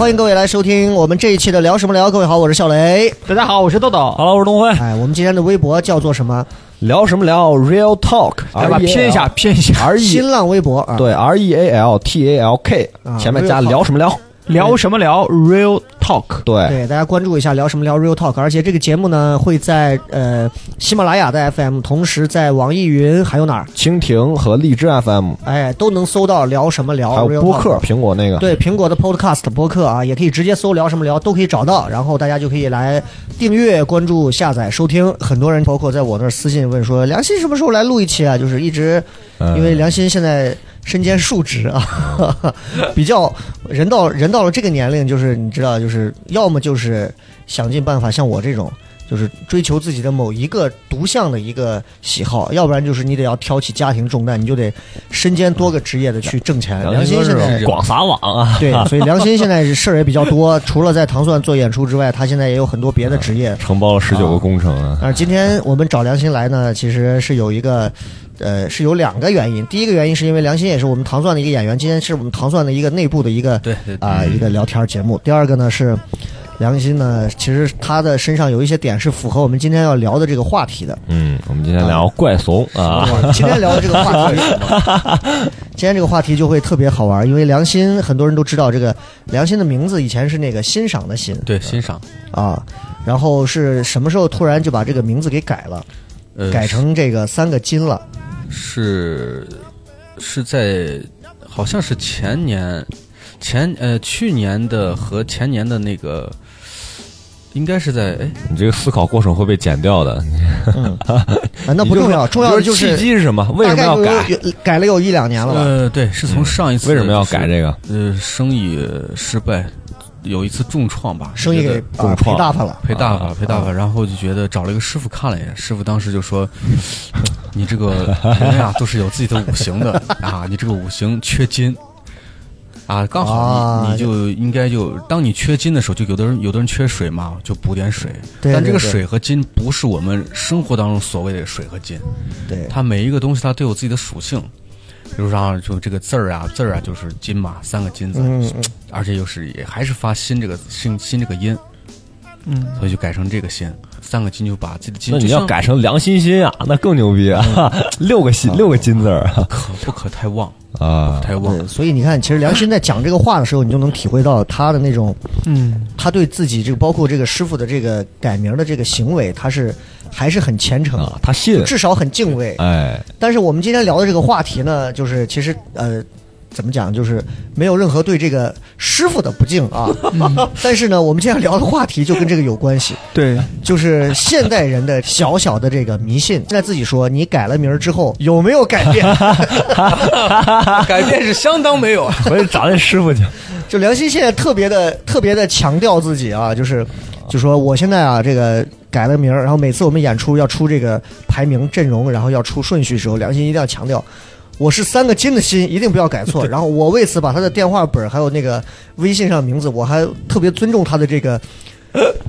欢迎各位来收听我们这一期的聊什么聊。各位好，我是笑雷。大家好，我是豆豆。Hello，我是东辉，哎，我们今天的微博叫做什么？聊什么聊？Real Talk，来吧，拼一下，拼一下，，R E 新浪微博啊，对 R E A L T A L K，啊前面加聊什么聊？聊什么聊？Real Talk。对，对，大家关注一下聊什么聊 Real Talk，而且这个节目呢会在呃喜马拉雅的 FM，同时在网易云还有哪儿？蜻蜓和荔枝 FM，哎，都能搜到聊什么聊。还有 Real 播 Talk 客，苹果那个，对苹果的 Podcast 播客啊，也可以直接搜聊什么聊，都可以找到，然后大家就可以来订阅、关注、下载、收听。很多人包括在我那儿私信问说，梁鑫什么时候来录一期啊？就是一直嗯因为梁鑫现在身兼数职啊，比较人到人到了这个年龄，就是你知道，就是要么就是想尽办法像我这种。就是追求自己的某一个独项的一个喜好，要不然就是你得要挑起家庭重担，你就得身兼多个职业的去挣钱。良心现在广撒网啊，对，所以良心现在事儿也比较多，除了在糖蒜做演出之外，他现在也有很多别的职业。承包了十九个工程啊，而今天我们找良心来呢，其实是有一个，呃，是有两个原因。第一个原因是因为梁鑫也是我们糖蒜的一个演员，今天是我们糖蒜的一个内部的一个对啊、一个聊天节目。第二个呢是。梁鑫呢，其实他的身上有一些点是符合我们今天要聊的这个话题的。嗯，我们今天聊怪怂啊，哇今天聊的这个话题是什么？今天这个话题就会特别好玩，因为梁鑫很多人都知道，这个梁鑫的名字以前是那个欣赏的欣对，欣赏，啊，然后是什么时候突然就把这个名字给改了，呃，改成这个三个金了？是是在好像是前年前呃去年的和前年的那个，应该是在哎你这个思考过程会被剪掉的。嗯，啊，那不重要，重要的就契机是什么？为什么要改？改了有一两年了吧？呃对，是从上一次为什么要改这个？呃生意失败，有一次重创吧，生意给重创啊赔大发了。赔大发啊赔大发，然后就觉得找了一个师傅看了一眼，师傅当时就说：“你这个人呀都是有自己的五行的啊，你这个五行缺金啊，刚好啊你你就应该就当你缺金的时候，就有的人有的人缺水嘛，就补点水。对对对但这个水和金不是我们生活当中所谓的水和金，对，它每一个东西它都有自己的属性。比如说，就这个字儿啊，字儿啊就是金嘛，三个金字，而且又是也还是发新这个新新这个音，嗯，所以就改成这个新，三个金就把自己的金，那你要改成良心心啊，那更牛逼啊！六个心，六个金字儿啊可不可太旺，啊！太旺，，所以你看，其实梁欣在讲这个话的时候，你就能体会到他的那种，嗯，他对自己这个包括这个师傅的这个改名的这个行为，他是还是很虔诚啊，他信，至少很敬畏。哎，但是我们今天聊的这个话题呢，就是其实呃，怎么讲，就是没有任何对这个师傅的不敬啊。但是呢，我们今天聊的话题就跟这个有关系，对，就是现代人的小小的这个迷信。现在自己说，你改了名儿之后 有没有改变？改变是相当没有啊。回去找那师傅去。就良心现在特别的特别的强调自己啊，就是就说我现在啊这个改了名儿，然后每次我们演出要出这个排名阵容，然后要出顺序的时候，良心一定要强调。我是三个金的心，一定不要改错。然后我为此把他的电话本儿还有那个微信上的名字，我还特别尊重他的这个，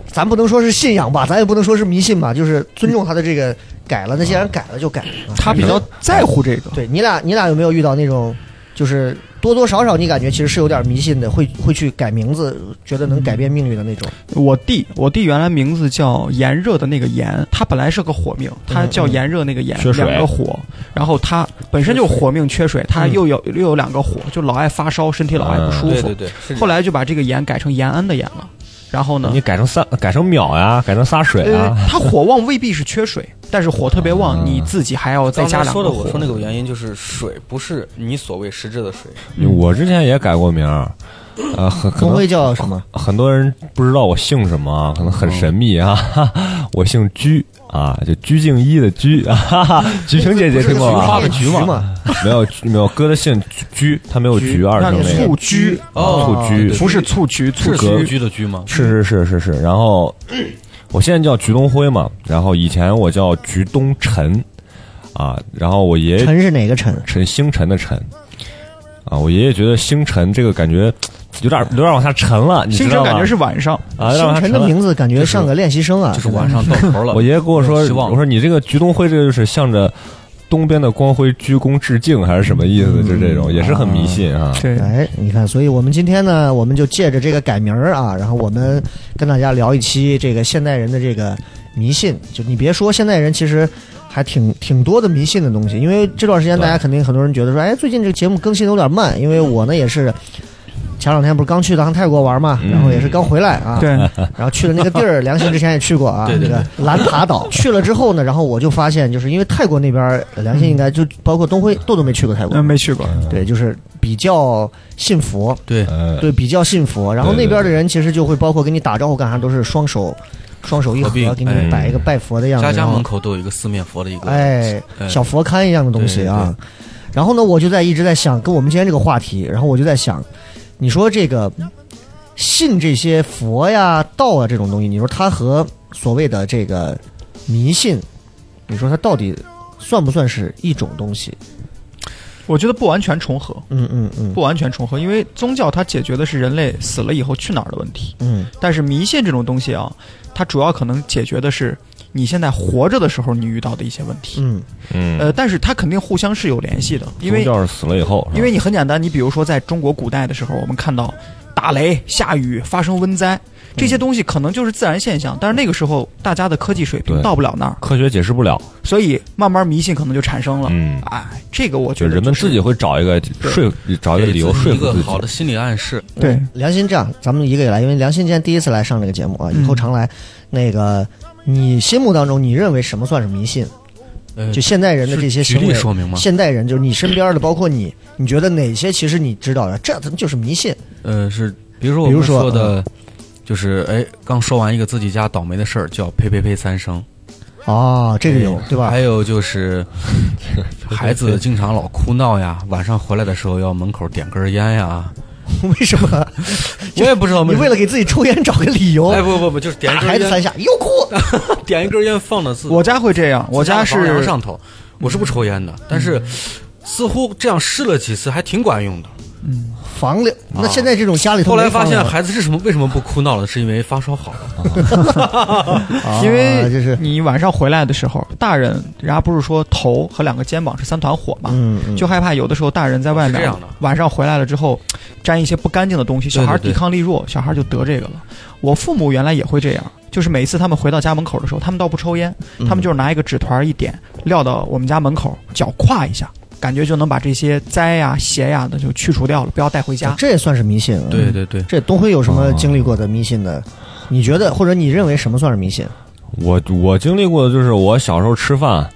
咱不能说是信仰吧，咱也不能说是迷信吧，就是尊重他的这个改了。那既然改了就改他比较在乎这个。对你俩，你俩有没有遇到那种，就是多多少少你感觉其实是有点迷信的，会会去改名字，觉得能改变命运的那种？我弟，我弟原来名字叫炎热的那个炎，他本来是个火命，他叫炎热那个炎，缺水两个火，然后他本身就火命缺水，他又有又有两个火，就老爱发烧，身体老爱不舒服。对对对，后来就把这个炎改成延安的炎了。然后呢你，改成三，改成秒呀，改成撒水呃啊，，他火旺未必是缺水，但是火特别旺，你自己还要再加两个火。我说那个原因就是水不是你所谓实质的水，我之前也改过名儿，呃，很可能工会叫什么？很多人不知道我姓什么啊，可能很神秘啊。我姓居啊，就鞠婧祎的鞠 啊，哈哈菊萍姐姐听过菊花吗？的菊嘛，嘛没有没有，哥的姓鞠，他没有菊二那声那个。醋居醋居对不是醋鞠，醋是居苏居的鞠吗？是是是是是，然后我现在叫菊东辉嘛，然后以前我叫菊东辰啊，然后我爷爷陈是哪个辰？辰星辰的辰啊，我爷爷觉得星辰这个感觉有点有点往下沉了，你知道吗？星辰感觉是晚上，啊，星辰的。名字感觉像个练习生啊，就是晚上到头了。我爷爷跟我说，希望我说你这个菊东辉这个就是向着东边的光辉鞠躬致敬，还是什么意思？就这种也是很迷信啊。对，哎，你看，所以我们今天呢，我们就借着这个改名儿啊，然后我们跟大家聊一期这个现代人的这个迷信。就你别说，现代人其实还挺挺多的迷信的东西。因为这段时间大家肯定很多人觉得说，哎，最近这个节目更新的有点慢，因为我呢也是。前两天不是刚去趟泰国玩嘛，嗯。然后也是刚回来啊，对，然后去了那个地儿，良心之前也去过啊，对对那个兰塔岛。去了之后呢，然后我就发现，就是因为泰国那边儿，良心应该就包括东辉豆豆没去过泰国，嗯，没去过，对，就是比较信佛，对，呃，对，比较信佛。然后那边的人其实就会包括跟你打招呼干啥，都是双手双手一合，给你哎摆一个拜佛的样子，家家门口都有一个四面佛的一个，哎哎。小佛龛一样的东西啊。然后呢，我就在一直在想，跟我们今天这个话题，然后我就在想，你说这个信这些佛呀、道啊这种东西，你说它和所谓的这个迷信，你说它到底算不算是一种东西？我觉得不完全重合，嗯嗯嗯。不完全重合，因为宗教它解决的是人类死了以后去哪儿的问题，嗯。但是迷信这种东西啊，它主要可能解决的是你现在活着的时候你遇到的一些问题，嗯。嗯，呃，但是它肯定互相是有联系的，因为要是死了以后，因为你很简单，你比如说在中国古代的时候，我们看到打雷、下雨、发生瘟灾这些东西，可能就是自然现象，但是那个时候大家的科技水平到不了那儿，科学解释不了，所以慢慢迷信可能就产生了。嗯，哎，这个我觉就得是人们自己会找一个说找一个理由说一服自己个好的。心理暗示。对良心这样，咱们一个一个来，因为良心今天第一次来上这个节目啊，以后嗯常来。那个，你心目当中你认为什么算是迷信？呃，就现代人的这些行为，例说明吗？现代人就是你身边的，包括你，你觉得哪些其实你知道的，这他妈就是迷信？呃，是比如说我们比如说说的，就是哎，刚说完一个自己家倒霉的事儿，叫呸呸呸三声。哦，这个有对吧还？有就是，孩子经常老哭闹呀，晚上回来的时候要门口点根烟呀。为什么？我也不知道你为了给自己抽烟找个理由，哎不不不，就是点打孩子三下又哭。点一根烟放的自我家会这样，我家是上头。我是不抽烟的，但是似乎这样试了几次还挺管用的。房里，那现在这种家里头后来发现孩子是什么为什么不哭闹了，是因为发烧好了。啊 因为就是。你晚上回来的时候，大人人家不是说头和两个肩膀是三团火嘛，嗯嗯。就害怕有的时候大人在外面这样的。晚上回来了之后，沾一些不干净的东西，小孩抵抗力弱，小孩就得这个了。我父母原来也会这样，就是每次他们回到家门口的时候，他们倒不抽烟，嗯。他们就是拿一个纸团一点，撂到我们家门口，脚跨一下，感觉就能把这些灾呀、邪呀的就去除掉了，不要带回家。这也算是迷信。啊对，对对，这东辉有什么经历过的迷信的？你觉得或者你认为什么算是迷信？我我经历过的就是我小时候吃饭，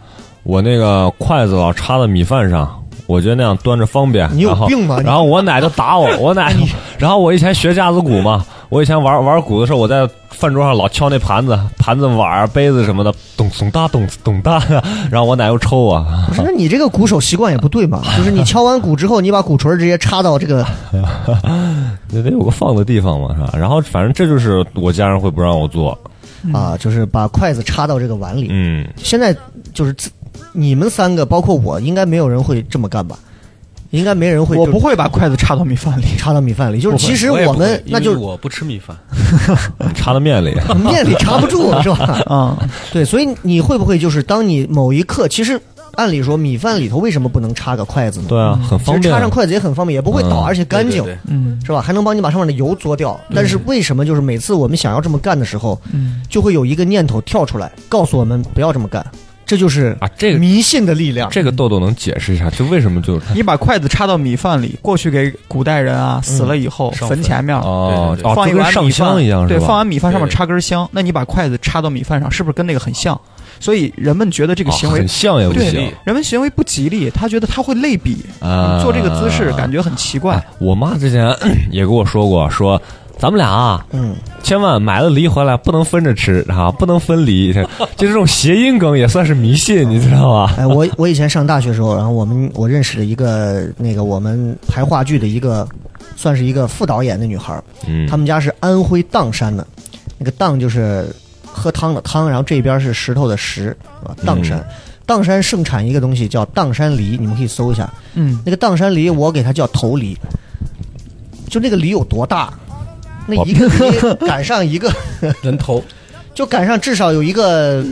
我那个筷子老插在米饭上，我觉得那样端着方便。你有病吗你然后我奶就打我，我奶，然后我以前学架子鼓嘛，我以前玩玩鼓的时候，我在饭桌上老敲那盘子、盘子、碗儿、杯子什么的，咚咚哒咚咚哒，然后我奶又抽我。不是，那你这个鼓手习惯也不对嘛？就是你敲完鼓之后，你把鼓槌直接插到这个，那得有个放的地方嘛，是吧？然后反正这就是我家人会不让我做，啊，就是把筷子插到这个碗里。嗯，现在就是你们三个，包括我，应该没有人会这么干吧？应该没人会，我不会把筷子插到米饭里。插到米饭里。就是其实我们会那就我不吃米饭。插到面里。面里插不住，是吧？啊、对，所以你会不会就是当你某一刻，其实按理说米饭里头为什么不能插个筷子呢？对啊，很方便。插上筷子也很方便，也不会倒，嗯而且干净嗯是吧？还能帮你把上面的油嘬掉。但是为什么就是每次我们想要这么干的时候，嗯，就会有一个念头跳出来，告诉我们不要这么干？这就是啊，这个迷信的力量。这个豆豆能解释一下，就为什么就你把筷子插到米饭里，过去给古代人啊死了以后、上坟坟前面。哦放一碗米饭香一样，对，是吧放完米饭上面插根香，那你把筷子插到米饭上，是不是跟那个很像？所以人们觉得这个哦行为很像也不对行人们行为不吉利，他觉得他会类比，啊。做这个姿势感觉很奇怪哎。我妈之前 也跟我说过，说咱们俩啊，嗯，千万买了梨回来不能分着吃啊，不能分梨，就这种谐音梗也算是迷信，你知道吗？哎，我 我以前上大学时候，然后我们我认识了一个那个我们排话剧的一个，算是一个副导演的女孩儿，嗯，他们家是安徽砀山的，那个砀就是喝汤的汤，然后这边是石头的石，啊，砀山。砀山盛产一个东西叫砀山梨，你们可以搜一下。嗯，那个砀山梨，我给它叫头梨，就那个梨有多大？那一个 梨赶上一个，人头 就赶上至少有一个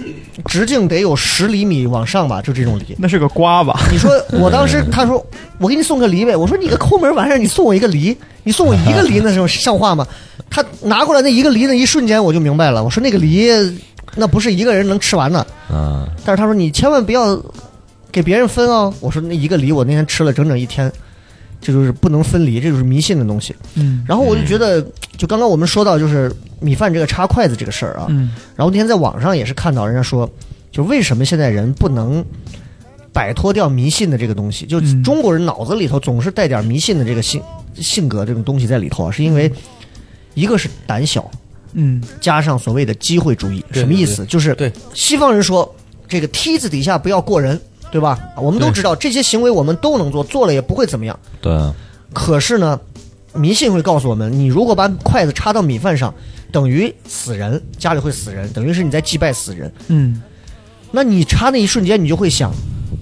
直径得有十厘米往上吧，就这种梨。那是个瓜吧？你说我当时他说我给你送个梨呗，我说你个抠门玩意儿，你送我一个梨，你送我一个梨，那是像话吗？他拿过来那一个梨的一瞬间，我就明白了，我说那个梨那不是一个人能吃完的。嗯，但是他说你千万不要给别人分哦。我说那一个梨我那天吃了整整一天，这就是不能分离，这就是迷信的东西。嗯。然后我就觉得，就刚刚我们说到就是米饭这个插筷子这个事儿啊，嗯。然后那天在网上也是看到人家说，就为什么现在人不能摆脱掉迷信的这个东西？就嗯。中国人脑子里头总是带点迷信的这个性性格这种东西在里头啊，是因为一个是胆小，嗯。加上所谓的机会主义，什么意思？就是对。西方人说这个梯子底下不要过人，对吧？我们都知道这些行为我们都能做，做了也不会怎么样。对，可是呢，迷信会告诉我们，你如果把筷子插到米饭上，等于死人，家里会死人，等于是你在祭拜死人。嗯那你插那一瞬间，你就会想，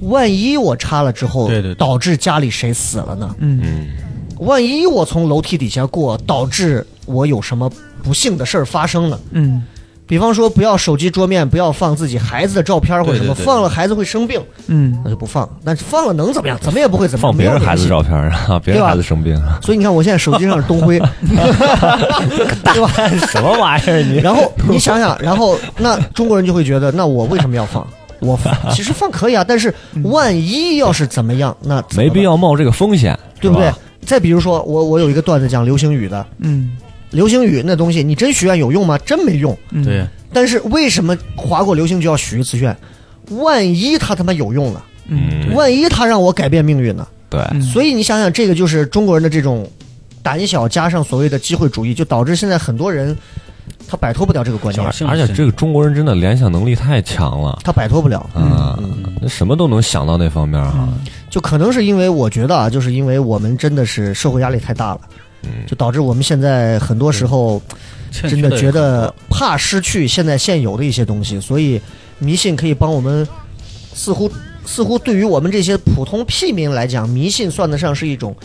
万一我插了之后，对对对导致家里谁死了呢？嗯嗯，万一我从楼梯底下过，导致我有什么不幸的事儿发生了？嗯比方说，不要手机桌面不要放自己孩子的照片或者什么，对对对放了孩子会生病，嗯那就不放。但是放了能怎么样？怎么也不会怎么样。放别人孩子没有联系照片啊，别人孩子生病，所以你看，我现在手机上是东辉，对吧？什么玩意儿你？然后你想想，然后那中国人就会觉得，那我为什么要放？我放其实放可以啊，但是万一要是怎么样，那没必，要冒这个风险，对不对？再比如说，我我有一个段子讲流星雨的，嗯流星雨那东西，你真许愿有用吗？真没用。嗯，对，但是为什么划过流星就要许一次愿？万一他他妈有用呢？嗯万一他让我改变命运呢？对，嗯。所以你想想，这个就是中国人的这种胆小，加上所谓的机会主义，就导致现在很多人他摆脱不了这个观念。而且这个中国人真的联想能力太强了，他摆脱不了。啊嗯，那什么都能想到那方面啊，就可能是因为我觉得啊，就是因为我们真的是社会压力太大了，嗯。就导致我们现在很多时候真的觉得怕失去现在现有的一些东西，所以迷信可以帮我们，似乎似乎对于我们这些普通屁民来讲，迷信算得上是一种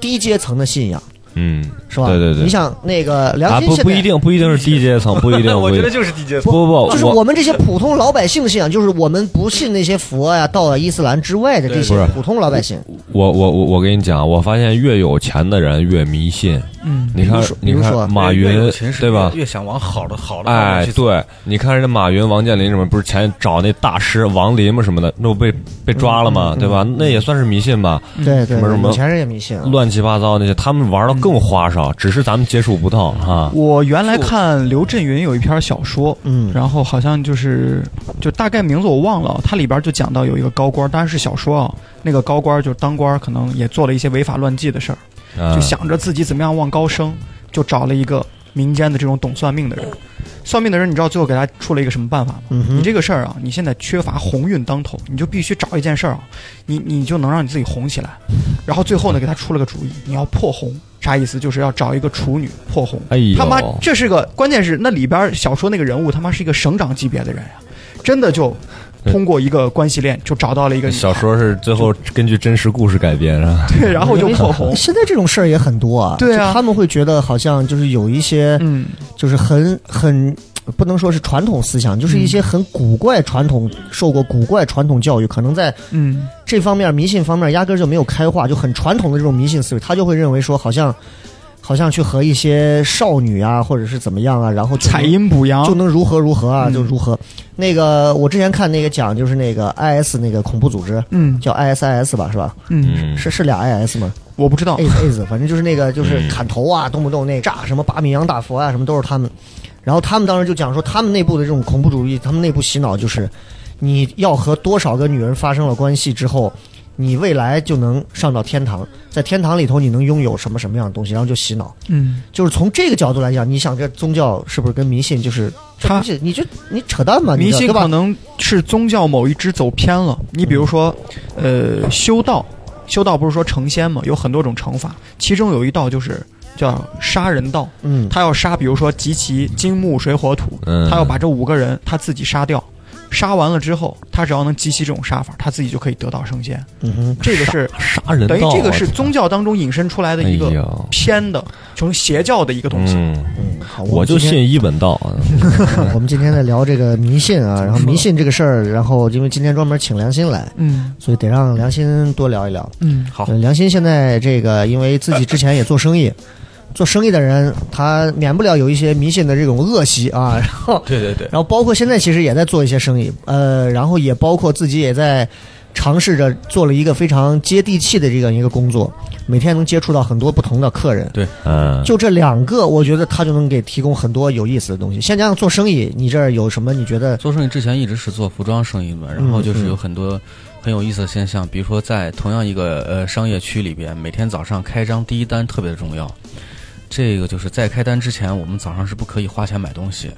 低阶层的信仰，嗯，是吧？对对对你想那个啊良心现在不不一定不一定是低阶层，不一定，我觉得就是低阶不不不，就是我们这些普通老百姓的信仰，就是我们不信那些佛呀、道啊、伊斯兰之外的这些普通老百姓。我我我我跟你讲，我发现越有钱的人越迷信。嗯你看你看马云对吧？越想往好的好的哎对，你看人家马云、王健林什么，不是前找那大师王林嘛什么的，那不被被抓了吗，对吧？那也算是迷信吧，对对，什么什么有钱人也迷信啊。乱七八糟那些，他们玩的更花哨，只是咱们接触不到哈。我原来看刘震云有一篇小说，嗯然后好像就是就大概名字我忘了，它里边就讲到有一个高官，当然是小说啊，那个高官就当官可能也做了一些违法乱纪的事儿，嗯就想着自己怎么样往高升，就找了一个民间的这种懂算命的人。算命的人，你知道最后给他出了一个什么办法吗？嗯你这个事儿啊，你现在缺乏鸿运当头，你就必须找一件事儿啊，你你就能让你自己红起来。然后最后呢，给他出了个主意，你要破红，啥意思？就是要找一个处女破红。哎他妈，这是个关键是那里边小说那个人物他妈是一个省长级别的人呀、真的就通过一个关系链就找到了一个小说是最后根据真实故事改编是吧？对，然后就破红。现在这种事儿也很多啊，对啊他们会觉得好像就是有一些，嗯就是很很不能说是传统思想，就是一些很古怪传统受过古怪传统教育，可能在嗯这方面迷信方面压根儿就没有开化，就很传统的这种迷信思维，他就会认为说好像好像去和一些少女啊，或者是怎么样啊，然后采阴补阳就能如何如何啊，嗯就如何。那个我之前看那个讲就是那个 IS 那个恐怖组织嗯叫 ISIS 吧，是吧？嗯，嗯，是是俩 IS 吗？我不知道 AIDS AIDS，反正就是那个就是嗯砍头啊，动不动那炸什么八米扬大佛啊，什么都是他们。然后他们当时就讲说，他们内部的这种恐怖主义，他们内部洗脑就是，你要和多少个女人发生了关系之后，你未来就能上到天堂，在天堂里头你能拥有什么什么样的东西，然后就洗脑。嗯，就是从这个角度来讲，你想这宗教是不是跟迷信就是这它东西？你就你扯淡嘛？你迷？信可能是宗教某一支走偏了。你比如说，呃，修道，修道不是说成仙嘛，有很多种成法，其中有一道就是叫杀人道，嗯，他要杀，比如说集齐金木水火土，嗯他要把这五个人他自己杀掉。杀完了之后，他只要能集齐这种杀法，他自己就可以得道升仙。嗯哼，这个是杀人等于这个是宗教当中引申出来的一个偏的，从邪教的一个东西。嗯，嗯，好，我就信一本道啊。我们今天在聊这个迷信啊，然后迷信这个事儿，然后因为今天专门请良心来，嗯所以得让良心多聊一聊。嗯，好呃梁鑫现在这个，因为自己之前也做生意，做生意的人他免不了有一些迷信的这种恶习啊，然后对对对，然后包括现在其实也在做一些生意，呃，然后也包括自己也在尝试着做了一个非常接地气的这样一个工作，每天能接触到很多不同的客人。对嗯，就这两个，我觉得他就能给提供很多有意思的东西。先讲讲做生意，你这儿有什么？你觉得？做生意之前一直是做服装生意嘛，然后就是有很多很有意思的现象，比如说在同样一个呃商业区里边，每天早上开张第一单特别的重要。这个就是在开单之前，我们早上是不可以花钱买东西，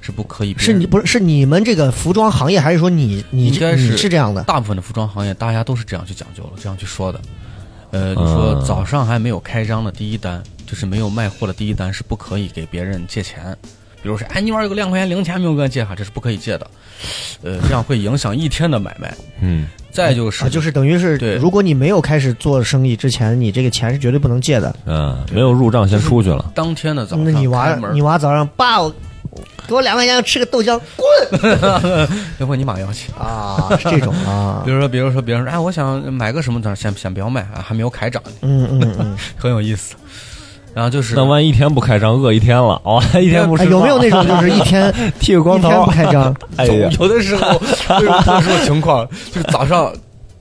是不可以。是你不是是你们这个服装行业，还是说你你你应该是是这样的？大部分的服装行业，大家都是这样去讲究了，这样去说的。呃，就说嗯早上还没有开张的第一单，就是没有卖货的第一单，是不可以给别人借钱。比如说，哎，你玩有个两块钱零钱没有给我借哈，这是不可以借的。呃，这样会影响一天的买卖。嗯，再就是，啊，就是等于是，对如果你没有开始做生意之前，你这个钱是绝对不能借的。嗯，没有入账先出去了。当天的早上那你娃你娃早上爸，我给我两块钱吃个豆浆，滚 要不你妈要去。啊，是这种啊 比，如说，比如说，别人说，哎，我想买个什么东西，先先不要买啊，还没有开张呢，嗯嗯嗯，很有意思。然后就是，那万一一天不开张，饿一天了，哦，一天不吃饭哎有没有那种就是一天剃个光头一天不？开张？哎呀，有的时候有的时候情况 就是早上。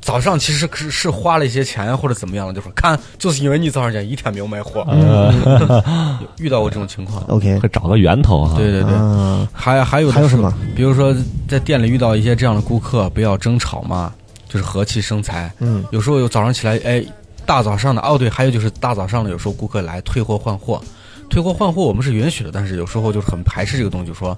早上其实是是花了一些钱或者怎么样了，就说看，就是因为你早上讲一天没有卖货，嗯遇到过这种情况。，OK，会找个源头啊。对对对，嗯，还还有还有什么？比如说在店里遇到一些这样的顾客，不要争吵嘛，就是和气生财。嗯有时候有早上起来，哎，大早上的哦，对，还有就是大早上的，有时候顾客来退货换货，退货换货我们是允许的，但是有时候就是很排斥这个东西，就说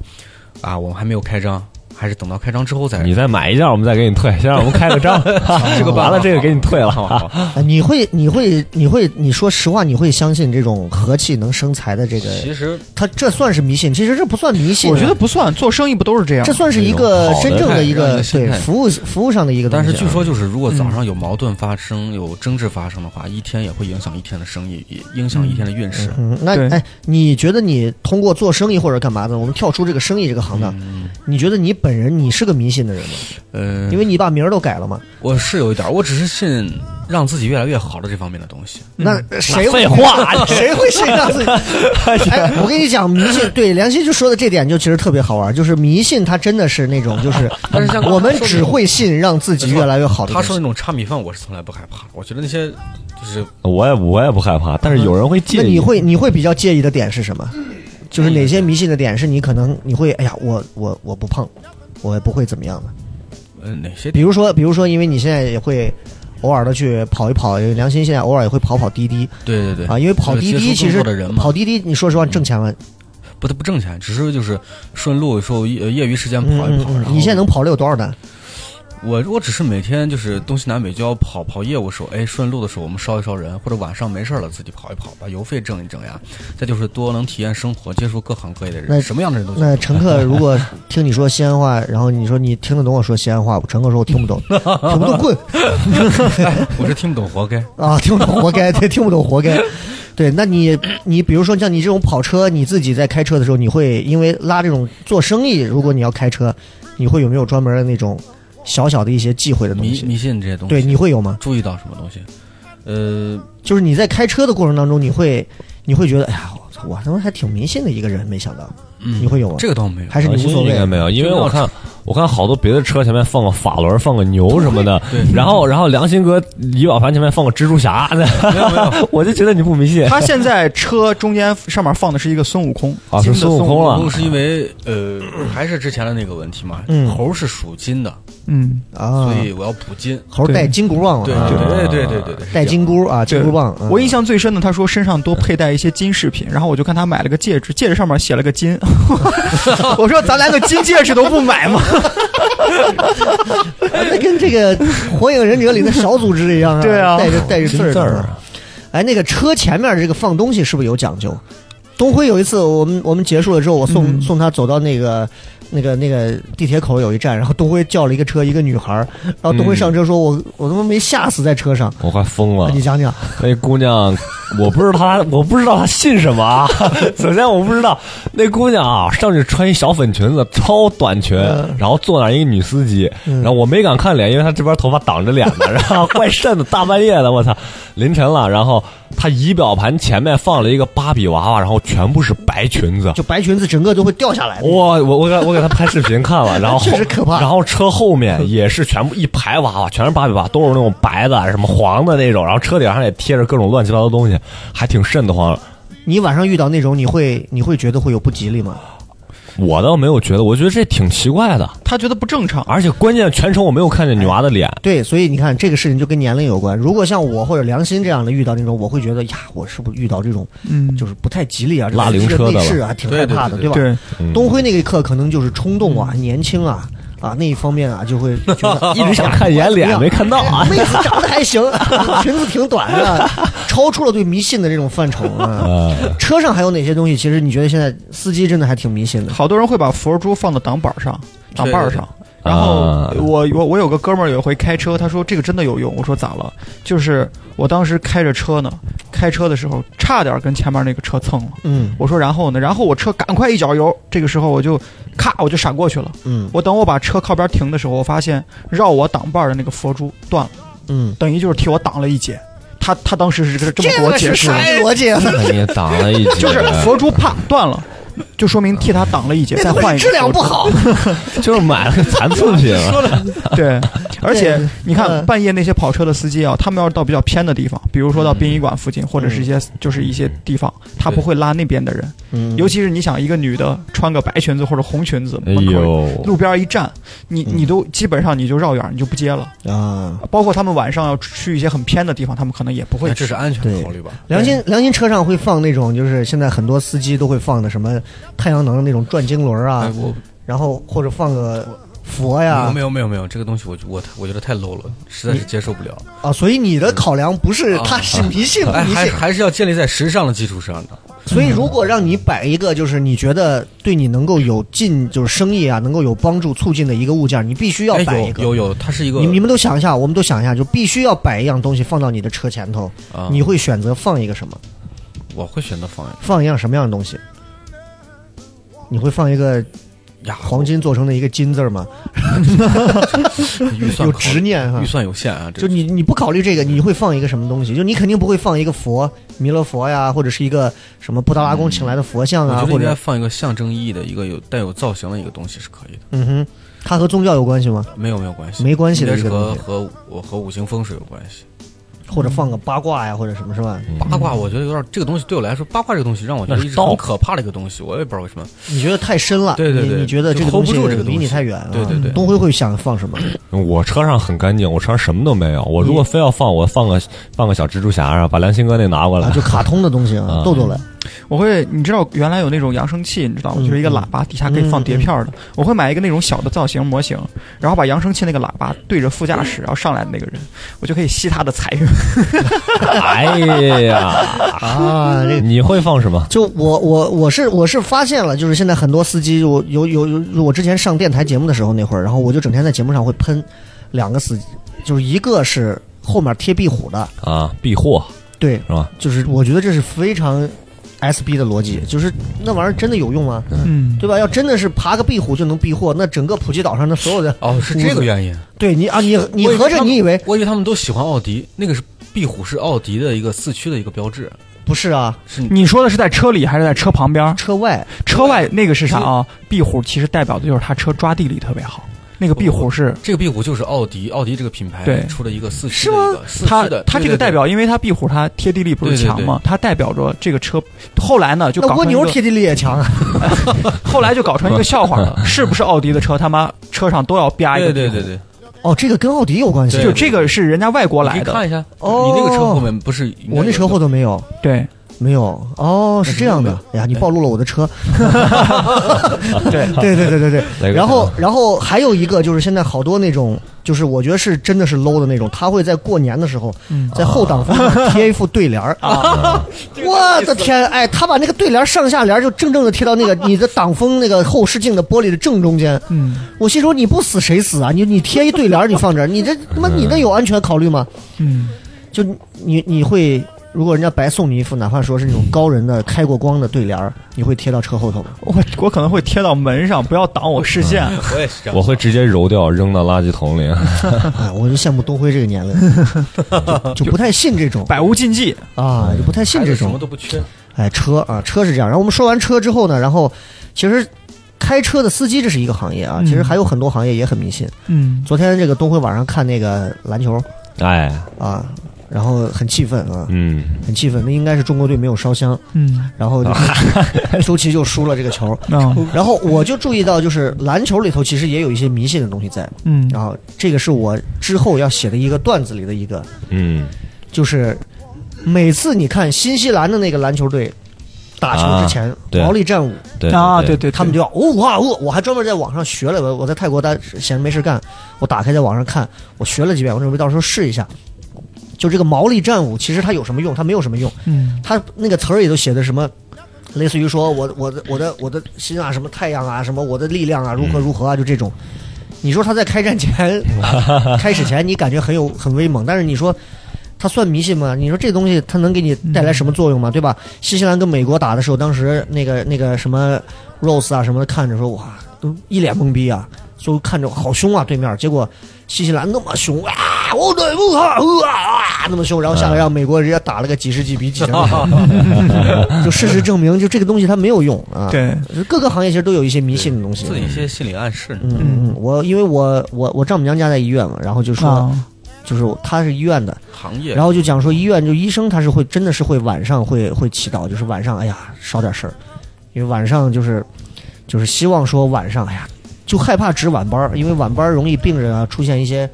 啊，我们还没有开张，还是等到开张之后再。你再买一件，我们再给你退，先让我们开个张。这个完了，这个给你退了。好好好啊你会你会你会你说实话，你会相信这种和气能生财的这个？其实他这算是迷信？其实这不算迷信啊，我觉得不算，做生意不都是这样这？算是一个真正的一个对服务服务上的一个东西啊。但是据说就是，如果早上有矛盾发生、有争执发生的话，一天也会影响一天的生意，也影响一天的运势。嗯，那哎，你觉得你通过做生意或者干嘛的？我们跳出这个生意这个行当，嗯，你觉得你本人你是个迷信的人吗？呃，因为你把名儿都改了嘛。我是有一点儿，我只是信让自己越来越好的这方面的东西。那谁会废话 谁会信让自己？哎，我跟你讲，迷信对梁心就说的这点就其实特别好玩，就是迷信它真的是那种就是，但是像我们只会信让自己越来越好的。他说那种差米饭，我是从来不害怕。我觉得那些就是我也我也不害怕，但是有人会介意。那你会你会比较介意的点是什么？就是哪些迷信的点是你可能你会哎呀，我我我不碰，我也不会怎么样的。嗯哪些比如说，比如说，因为你现在也会偶尔的去跑一跑，良心现在偶尔也会跑跑滴滴对对对啊，因为跑滴滴其实跑滴滴，你说实话挣钱吗？不不挣钱，只是就是顺路的时候业业余时间跑一跑。你现在能跑了有多少单？我我只是每天就是东西南北郊跑跑业务的时候，哎，顺路的时候我们捎一捎人，或者晚上没事儿了自己跑一跑，把油费挣一挣呀。再就是多能体验生活，接触各行各业的人那，什么样的人都行。那乘客如果听你说西安话，然后你说你听得懂我说西安话不？乘客说我听不懂，听不懂滚 我是听不懂，活该。啊！听不懂活该，对，听不懂活该。对，那你你比如说像你这种跑车，你自己在开车的时候，你会因为拉这种做生意，如果你要开车，你会有没有专门的那种小小的一些忌讳的东西？迷迷信这些东西，对，你会有吗？注意到什么东西？呃，就是你在开车的过程当中，你会你会觉得，哎呀，我操，我他妈还挺迷信的一个人，没想到嗯，你会有吗？这个倒没有。还是你无所谓？应该没有，因为我看我看好多别的车前面放个法轮，放个牛什么的，对然后然后良心哥仪表盘前面放个蜘蛛侠，没有没有，我就觉得你不迷信他现在车中间上面放的是一个孙悟空，啊，是孙悟空了。是因为呃，还是之前的那个问题嘛，嗯。猴是属金的，嗯，啊。所，以我要补金。猴带金箍棒了，对啊。对对对对对对，带金箍啊，金箍棒。嗯。我印象最深的，他说身上多佩戴一些金饰品，然后我就看他买了个戒指，戒指上面写了个金，我说咱连个金戒指都不买吗？那跟这个《火影忍者》里的小组织一样啊，对啊带着带着字儿金字儿的。哎，那个车前面这个放东西是不是有讲究？东辉有一次，我们我们结束了之后，我送、嗯送他走到那个那个那个地铁口有一站，然后东辉叫了一个车，一个女孩，然后东辉上车说：“我我他妈没吓死在车上。我快疯了你。讲讲，那姑娘，我不知道他，我不知道他信什么啊。首先我不知道那姑娘啊，上去穿一小粉裙子，超短裙，嗯然后坐那一个女司机，然后我没敢看脸，因为她这边头发挡着脸呢，然后怪瘆的，大半夜的，我操，凌晨了，然后她仪表盘前面放了一个芭比娃娃，然后全部是白裙子。就白裙子整个都会掉下来哇。我我我给我给她拍视频看了，然后后确实可怕然后车后面也是全部一排娃娃，全是芭比娃娃，都是那种白的、什么黄的那种，然后车顶上也贴着各种乱七八糟的东西，还挺瘆得慌。你晚上遇到那种，你会你会觉得会有不吉利吗？我倒没有觉得，我觉得这挺奇怪的，他觉得不正常。而且关键全程我没有看见女娃的脸。对，所以你看这个事情就跟年龄有关。如果像我或者良心这样的遇到那种，我会觉得呀，我是不是遇到这种嗯，就是不太吉利啊？这拉灵车的了内饰啊，挺害怕的，对对吧？对，嗯东辉那个一刻可能就是冲动啊、年轻啊啊那一方面啊，就会觉得 一直想看一眼脸，没看到啊。妹子长得还行，裙子挺短的，超出了对迷信的这种范畴啊。呃，车上还有哪些东西？其实你觉得现在司机真的还挺迷信的？好多人会把佛珠放到挡板上，挡把上。然后啊我我我有个哥们儿有一回开车，他说这个真的有用。我说咋了？就是我当时开着车呢，开车的时候差点跟前面那个车蹭了。嗯我说然后呢？然后我车赶快一脚油，这个时候我就咔我就闪过去了。嗯我等我把车靠边停的时候，我发现绕我挡把的那个佛珠断了，嗯，等于就是替我挡了一劫。他他当时是这么给我解释的，逻辑啊？那你也挡了一劫，就是佛珠啪断了，就说明替他挡了一劫，再换一个。质量不好。就是买了个残次品了。对，而且你看嗯。半夜那些跑车的司机啊，他们要是到比较偏的地方，比如说到殡仪馆附近，或者是一些就是一些地方，他不会拉那边的人。嗯。尤其是你想一个女的穿个白裙子或者红裙子，哎门口呦，路边一站，你嗯。你都基本上你就绕远，你就不接了。啊，包括他们晚上要去一些很偏的地方，他们可能也不会这是安全对考虑吧？良心良心车上会放那种，就是现在很多司机都会放的什么太阳能的那种转经轮啊然后或者放个佛呀没有没有没有，这个东西我我我觉得太 low 了，实在是接受不了。啊，所以你的考量不是它是迷信迷信，还还是要建立在时尚的基础上的。所以如果让你摆一个就是你觉得对你能够有进就是生意啊能够有帮助促进的一个物件，你必须要哎，摆一个。有有有，它是一个你你们都想一下，我们都想一下，就必须要摆一样东西放到你的车前头，啊，你会选择放一个什么？我会选择放放一样什么样的东西？你会放一个呀，黄金做成的一个金字儿吗？有预算有执念哈预。算有限啊，就你你不考虑这个，你会放一个什么东西？就你肯定不会放一个佛，弥勒佛呀，或者是一个什么布达拉宫请来的佛像啊，或者放一个象征意义的一个有带有造型的一个东西是可以的，嗯哼，它和宗教有关系吗？没有没有关系，没关系的一个，和和我和五行风水有关系。或者放个八卦呀，或者什么是吧？八卦我觉得有点这个东西对我来说，八卦这个东西让我觉得一直那是道很可怕的一个东西，我也不知道为什么。你觉得太深了，对对对你你觉得这个就东不住这个离你太远了？对对对东辉会想放什么？我车上很干净，我车上什么都没有。我如果非要放，我放个放个小蜘蛛侠啊，把良心哥那拿过来啊，。就卡通的东西啊，啊豆豆来，我会，你知道原来有那种扬声器，你知道吗？嗯就是一个喇叭底下可以放碟片儿的。我会买一个那种小的造型模型，然后把扬声器那个喇叭对着副驾驶，然后上来的那个人，我就可以吸他的财运。哎呀，啊，这你会放什么？就我我我是我是发现了，就是现在很多司机，我有有有，我之前上电台节目的时候那会儿，然后我就整天在节目上会喷两个司机，就是一个是后面贴壁虎的，啊，避祸对，是吧？就是我觉得这是非常 SB 的逻辑，就是那玩意儿真的有用吗？嗯，对吧？要真的是爬个壁虎就能避祸，那整个普吉岛上的所有的，哦，是这个原因。对你啊，你你合着你以为我以为他们都喜欢奥迪，那个是壁虎是奥迪的一个四驱的一个标志，不是啊？是你说的是在车里还是在车旁边？车外车外那个是啥啊？壁虎其实代表的就是它车抓地力特别好。那个壁虎是这个壁虎就是奥迪，奥迪这个品牌对出了一个四驱是吗的一个四它它这个代表，因为它壁虎它贴地力不是强吗？它代表着这个车。后来呢，就那蜗搞成一个牛贴地力也强啊。后来就搞成一个笑话了，是不是奥迪的车他妈车上都要啪一个？对对对对，哦，这个跟奥迪有关系就这个是人家外国来的，你看一下，哦你那个车后面不是我那车后头没有，对没有。哦，是这样的。哎呀，你暴露了我的车。对对对对对对。然后，然后还有一个就是现在好多那种，就是我觉得是真的是 low 的那种，他会在过年的时候，嗯在后挡风上贴一副对联儿啊！我的天，哎，他把那个对联儿上下联儿就正正的贴到那个 你的挡风那个后视镜的玻璃的正中间。嗯我心说你不死谁死啊？你你贴一对联儿你放这儿，你这他妈你那有安全考虑吗？嗯，就你你会，如果人家白送你一副，哪怕说是那种高人的开过光的对联儿，你会贴到车后头吗？我我可能会贴到门上，不要挡我视线。我也是这样，我会直接揉掉，扔到垃圾桶里。哎，我就羡慕东辉这个年龄，就就不太信这种百无禁忌，啊，就不太信这种什么。都不缺，哎，车啊，车是这样。然后我们说完车之后呢，然后其实开车的司机这是一个行业啊，嗯其实还有很多行业也很迷信。嗯昨天这个东辉晚上看那个篮球哎，啊，然后很气愤啊，嗯，很气愤。那应该是中国队没有烧香，嗯。然后就是 周琦就输了这个球。啊然后我就注意到，就是篮球里头其实也有一些迷信的东西在。嗯。然后这个是我之后要写的一个段子里的一个，嗯，就是每次你看新西兰的那个篮球队打球之前，毛利战舞，对啊，对对，对，他们就要哦哇哦，我还专门在网上学了，我我在泰国待闲着没事干，我打开在网上看，我学了几遍，我准备到时候试一下。就这个毛利战舞，其实它有什么用？它没有什么用。嗯它那个词儿也都写的什么，类似于说我我的我的我的心啊，什么太阳啊，什么我的力量啊，如何如何啊，就这种。你说他在开战前 开始前，你感觉很有很威猛，但是你说他算迷信吗？你说这东西他能给你带来什么作用吗？对吧？新西兰跟美国打的时候，当时那个那个什么 Rose 啊什么的，看着说哇，都一脸懵逼啊，就看着好凶啊对面，结果新西兰那么凶啊，我对不啊啊那么凶，然后下来让美国人家打了个几十几比几，就事实证明，就这个东西它没有用啊。，对，各个行业其实都有一些迷信的东西。自己一些心理暗示。嗯嗯，我因为我我我丈母娘家在医院嘛，然后就说、就是他是医院的，行业，然后就讲说医院就医生他是会真的是会晚上会会祈祷，就是晚上哎呀少点事儿，因为晚上就是就是希望说晚上哎呀就害怕值晚班，因为晚班容易病人啊出现一些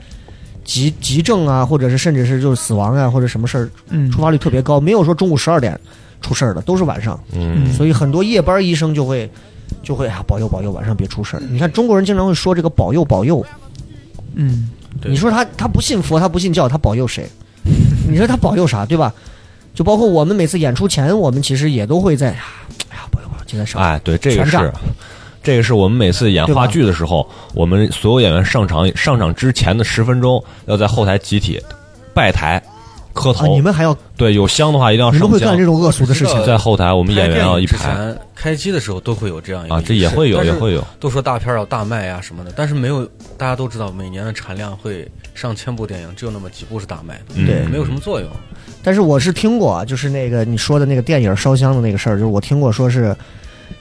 急急症啊，或者是甚至是就是死亡啊或者什么事儿嗯出发率特别高，没有说中午十二点出事儿的，都是晚上，嗯，所以很多夜班医生就会就会啊保佑保佑晚上别出事儿。你看中国人经常会说这个保佑保佑，嗯你说他他不信佛，他不信教，他保佑谁？你说他保佑啥，对吧？就包括我们每次演出前，我们其实也都会在，哎呀，哎呀，保佑保佑，今天上。哎，对，这个是，这个是我们每次演话剧的时候，我们所有演员上场上场之前的十分钟，要在后台集体拜台、磕啊，头。你们还要对有香的话一定要上香你们会干这。种恶俗的事情在后台，我们演员要一排开机的时候都会有这样一个啊，这也会有，也会。有。都说大片儿要大卖呀、什么的，但是没有，大家都知道每年的产量会上千部电影，只有那么几部是大卖的，嗯对没有什么作用。但是我是听过啊，就是那个你说的那个电影烧香的那个事儿，就是我听过说是，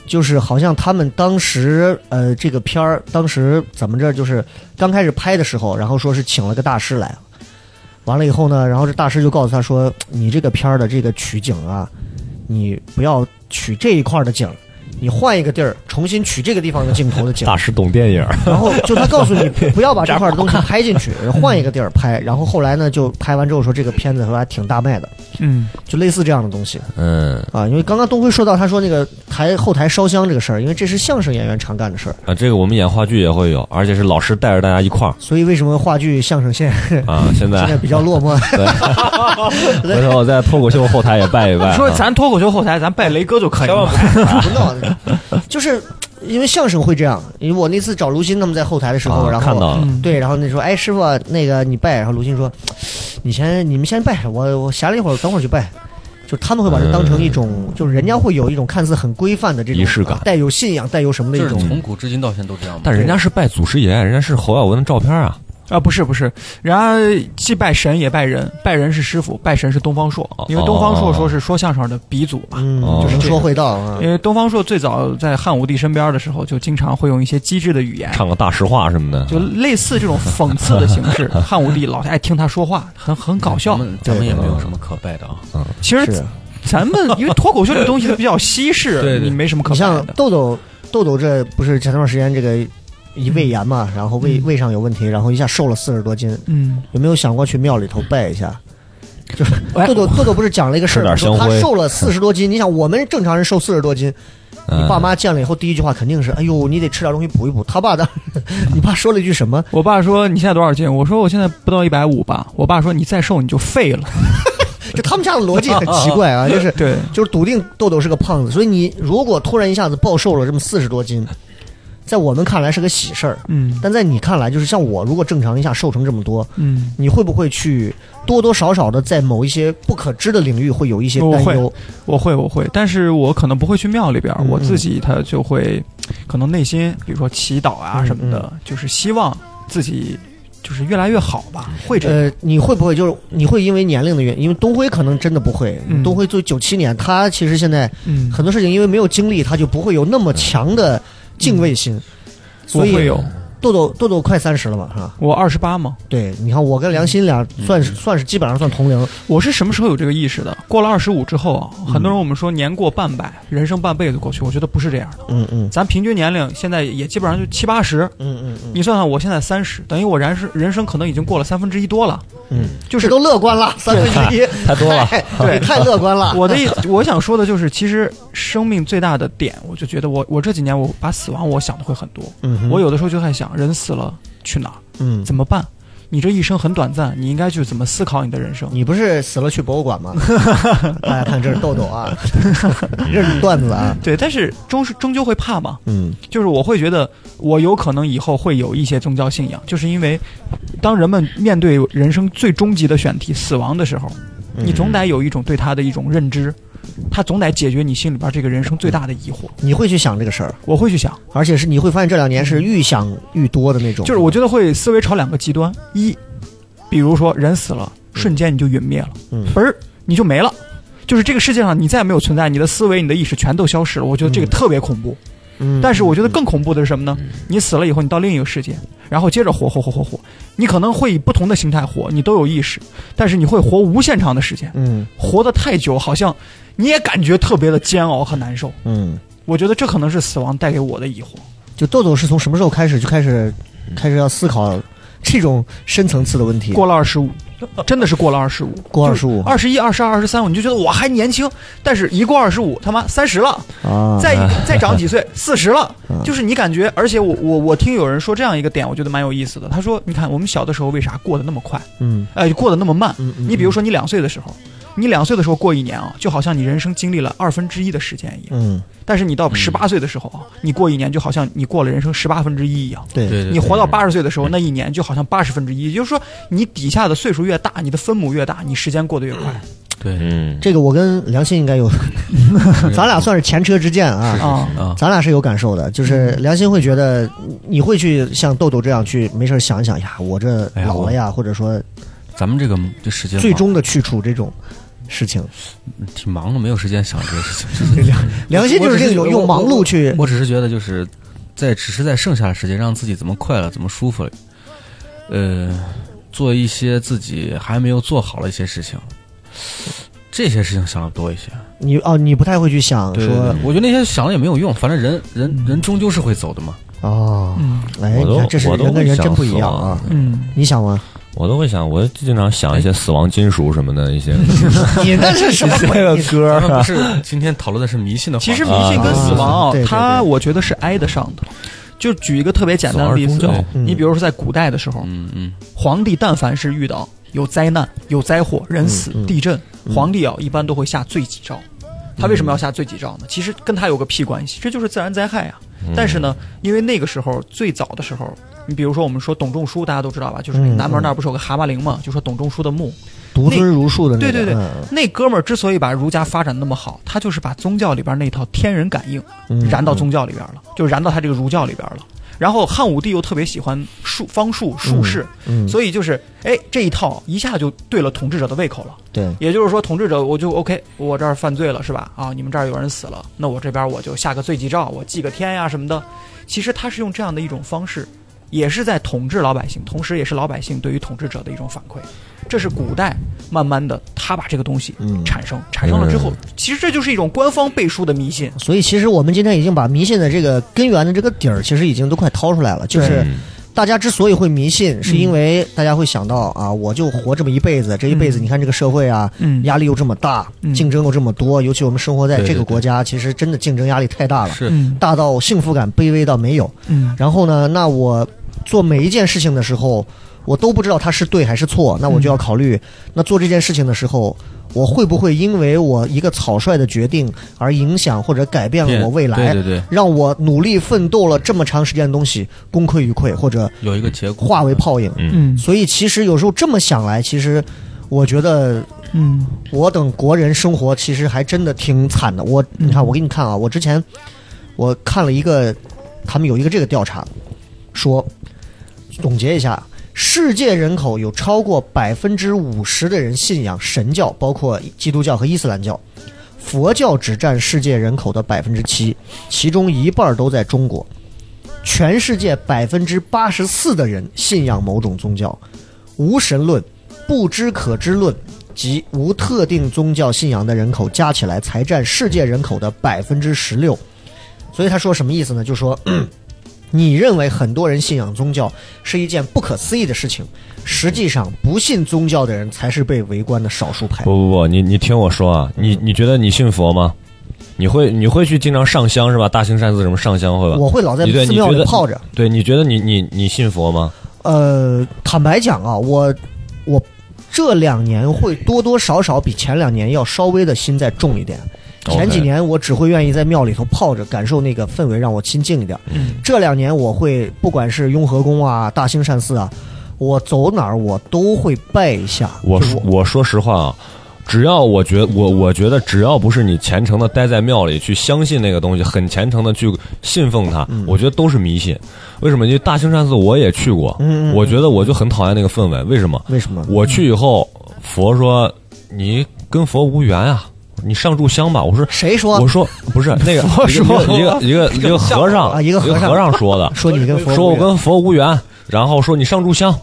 就是好像他们当时呃这个片儿当时怎么着，就是刚开始拍的时候，然后说是请了个大师来，完了以后呢，然后这大师就告诉他说，你这个片儿的这个取景啊，你不要取这一块的景。你换一个地儿，重新取这个地方的镜头的景，大师懂电影，然后就他告诉你 不要把这块的东西拍进去，换一个地儿拍。然后后来呢，就拍完之后说这个片子后来挺大卖的，嗯就类似这样的东西嗯啊。因为刚刚东辉说到他说那个台后台烧香这个事儿，因为这是相声演员常干的事儿，啊，这个我们演话剧也会有，而且是老师带着大家一块儿所以为什么话剧、相声现在啊。现在 现在在比较落寞？回头我在脱口秀后台也拜一拜啊。说咱脱口秀后台，咱拜雷哥就可以了。不闹的，就是因为相声会这样。因为我那次找卢鑫他们在后台的时候，啊然后看到了，嗯对，然后那说，哎，师傅，那个你拜，然后卢鑫说，你先，你们先拜，我我闲了一会儿，等会儿去拜。就他们会把这当成一种，就是人家会有一种看似很规范的这种仪式感啊带有信仰、带有什么的一就是种。从古至今到现在都这样嘛。但人家是拜祖师爷，人家是侯耀文的照片啊。啊，不是不是，人家既拜神也拜人，拜人是师傅，拜神是东方朔，因为东方朔说是说相声的鼻祖嘛。就是这个会道啊因。为东方朔最早在汉武帝身边的时候，就经常会用一些机智的语言，唱个大实话什么的，就类似这种讽刺的形式。汉武帝老爱听他说话，很很搞笑咱。们咱们也没有什么可拜的啊。其实咱们因为脱口秀这东西它比较西式，对对你没什么可你像拜的。豆豆，豆豆这不是前段时间这个一胃炎嘛，然后胃嗯胃上有问题，然后一下瘦了四十多斤，嗯，有没有想过去庙里头拜一下？就是豆豆豆豆不是讲了一个事儿他瘦了四十多斤。你想，我们正常人瘦四十多斤，你嗯爸妈见了以后第一句话肯定是：“哎呦，你得吃点东西补一补。”他爸的，你爸说了一句什么？我爸说你现在多少斤？我说我现在不到一百五吧。我爸说你再瘦你就废了。就他们家的逻辑很奇怪啊，就是 对，就是笃定豆豆是个胖子，所以你如果突然一下子暴瘦了这么四十多斤，在我们看来是个喜事儿，嗯。但在你看来，就是像我如果正常一下瘦成这么多，嗯，你会不会去多多少少的在某一些不可知的领域会有一些担忧？我会我会，但是我可能不会去庙里边儿，嗯我自己他就会，可能内心比如说祈祷啊嗯什么的，就是希望自己就是越来越好吧，会。呃，你会不会就是你会因为年龄的原因，因为东辉可能真的不会，嗯东辉做九七年，他其实现在嗯，很多事情因为没有经历，他就不会有那么强的敬畏心，所以会有，豆豆豆豆快三十了嘛，是吧？我二十八嘛，对，你看我跟梁鑫俩算是、算是基本上算同龄，我是什么时候有这个意识的？过了二十五之后啊，嗯很多人我们说年过半百，人生半辈子过去，我觉得不是这样的。嗯嗯咱平均年龄现在也基本上就七八十，嗯嗯嗯你算算我现在三十，等于我人生人生可能已经过了三分之一多了。嗯，就是都乐观了，三分之一，太多了。太 对太乐观了。我的意，我想说的就是，其实生命最大的点，我就觉得我我这几年我把死亡我想的会很多。嗯我有的时候就在想，人死了去哪儿？嗯，怎么办？你这一生很短暂，你应该去怎么思考你的人生？你不是死了去博物馆吗？大家看，这是豆豆啊，这是段子啊。对，但是终是终究会怕嘛。嗯就是我会觉得，我有可能以后会有一些宗教信仰，就是因为当人们面对人生最终极的选题死亡的时候，嗯你总得有一种对他的一种认知，他总得解决你心里边这个人生最大的疑惑。你会去想这个事儿，我会去想，而且是你会发现这两年是愈想愈多的那种。就是我觉得会思维朝两个极端，一，比如说人死了，瞬间你就陨灭了，嗯而你就没了。就是这个世界上你再也没有存在，你的思维、你的意识全都消失了。我觉得这个特别恐怖。嗯，但是我觉得更恐怖的是什么呢？你死了以后，你到另一个世界，然后接着活活活活活，你可能会以不同的形态活，你都有意识，但是你会活无限长的时间，嗯活得太久，好像你也感觉特别的煎熬和难受。嗯，我觉得这可能是死亡带给我的疑惑。就豆豆是从什么时候开始就开始开始要思考这种深层次的问题？过了二十五，真的是过了二十五，过二十五二十一、二十二、二十三，你就觉得我还年轻，但是一过二十五，他妈三十了，啊，再再长几岁，四十了嗯，就是你感觉，而且我我我听有人说这样一个点，我觉得蛮有意思的。他说，你看我们小的时候为啥过得那么快，嗯哎，过得那么慢？嗯嗯，你比如说你两岁的时候，你两岁的时候过一年啊，就好像你人生经历了二分之一的时间一样。嗯，但是你到十八岁的时候啊，你过一年就好像你过了人生十八分之一一样。对。对对，你活到八十岁的时候，那一年就好像八十分之一，也就是说，你底下的岁数越大，你的分母越大，你时间过得越快。对。嗯，这个我跟良心应该有，咱俩算是前车之鉴啊。啊。啊，咱俩是有感受的，就是良心会觉得，你会去像豆豆这样去没事儿想一想呀，我这老了呀，或者说咱们这个这时间最终的去处这种事情。挺忙的，没有时间想这些事情。良心就是这种用忙碌去，我只是觉得就是在只是在剩下的时间，让自己怎么快乐，怎么舒服，呃，做一些自己还没有做好的一些事情，这些事情想的多一些。你哦，你不太会去想对对说对，我觉得那些想了也没有用，反正人人人终究是会走的嘛。哦，嗯哎，我都你看这是人跟人会真不一样啊！嗯，你想吗？我都会想，我经常想一些死亡金属什么的一些 你那是什么这个鬼？歌啊，不是今天讨论的是迷信的话题，其实迷信跟死亡它我觉得是挨得上的。就举一个特别简单的例子你比如说在古代的时候，嗯嗯皇帝但凡是遇到有灾难、有灾祸、人死地震，嗯皇帝啊一般都会下罪己诏。他为什么要下罪己诏呢？其实跟他有个屁关系，这就是自然灾害呀。但是呢，因为那个时候最早的时候，你比如说我们说董仲舒，大家都知道吧？就是嗯南门那儿不是有个蛤蟆陵嘛？就说董仲舒的墓，独尊儒术的那个，对对对嗯那哥们儿之所以把儒家发展那么好，他就是把宗教里边那套天人感应嗯燃到宗教里边了，就燃到他这个儒教里边了。然后汉武帝又特别喜欢术方术术士，嗯，所以就是哎这一套一下就对了统治者的胃口了。对，也就是说，统治者我就 OK，我这儿犯罪了是吧？啊，你们这儿有人死了，那我这边我就下个罪己诏，我祭个天呀什么的。其实他是用这样的一种方式，也是在统治老百姓，同时也是老百姓对于统治者的一种反馈。这是古代慢慢的他把这个东西嗯。产生，产生了之后，其实这就是一种官方背书的迷信。所以其实我们今天已经把迷信的这个根源的这个底儿，其实已经都快掏出来了。就是嗯大家之所以会迷信，是因为大家会想到啊，我就活这么一辈子，这一辈子嗯。你看这个社会啊，嗯。压力又这么大，嗯。竞争又这么多，尤其我们生活在这个国家，其实真的竞争压力太大了，大到幸福感卑微到没有。嗯。然后呢，那我做每一件事情的时候，我都不知道它是对还是错，那我就要考虑，那做这件事情的时候，我会不会因为我一个草率的决定而影响或者改变了我未来，对对对，让我努力奋斗了这么长时间的东西功亏一篑，或者有一个结果化为泡影。嗯。嗯。所以其实有时候这么想来，其实我觉得嗯。我等国人生活其实还真的挺惨的。我你看，我给你看啊，我之前我看了一个，他们有一个这个调查，说总结一下，世界人口有超过百分之五十的人信仰神教，包括基督教和伊斯兰教。佛教只占世界人口的百分之七，其中一半都在中国。全世界百分之八十四的人信仰某种宗教，无神论、不知可知论及无特定宗教信仰的人口加起来才占世界人口的百分之十六。所以他说什么意思呢？就说。你认为很多人信仰宗教是一件不可思议的事情，实际上不信宗教的人才是被围观的少数派。不不不，你你听我说啊，你你觉得你信佛吗？你会你会去经常上香是吧？大兴善寺什么上香会吧？我会老在寺庙里泡着。对，你觉得你你你信佛吗？呃，坦白讲啊，我我这两年会多多少少比前两年要稍微的心再重一点。前几年我只会愿意在庙里头泡着，感受那个氛围，让我心静一点。嗯这两年我会不管是雍和宫啊、大兴善寺啊，我走哪儿我都会拜一下。我说我说实话啊，只要我觉我我觉得只要不是你虔诚的待在庙里去相信那个东西，很虔诚的去信奉它，我觉得都是迷信。为什么？因为大兴善寺我也去过，我觉得我就很讨厌那个氛围。为什么？为什么？我去以后，佛说你跟佛无缘啊，你上炷香吧。我说。谁说？我说不是那个 一个一个一个 一个和尚啊一个和尚和尚说的，说你跟佛说我跟佛无缘，然后说你上炷香，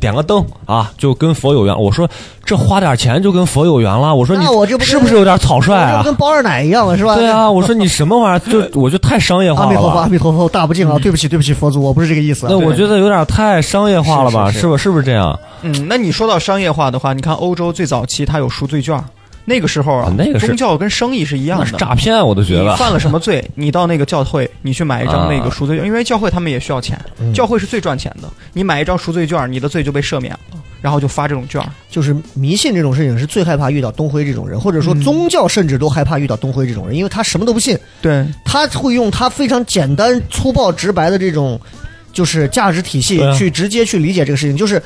点个灯啊，就跟佛有缘。我说这花点钱就跟佛有缘了。我说你那我这不跟是不是有点草率啊？跟包二奶一样了是吧？对啊，我说你什么玩意儿？就我就太商业化了阿弥陀佛，阿。弥陀佛，大不敬啊！对不起，对不起，佛祖，我不是这个意思啊。那我觉得有点太商业化了吧？是不是不是这样？嗯，那你说到商业化的话，你看欧洲最早期它有赎罪券，那个时候啊啊，那个是宗教跟生意是一样的。是诈骗，我都觉得。你犯了什么罪？你到那个教会，你去买一张那啊个赎罪券，因为教会他们也需要钱，嗯教会是最赚钱的。你买一张赎罪券，你的罪就被赦免了，然后就发这种券。就是迷信这种事情是最害怕遇到东辉这种人，或者说嗯宗教甚至都害怕遇到东辉这种人，因为他什么都不信，对，他会用他非常简单、粗暴、直白的这种就是价值体系去直接去理解这个事情，就是。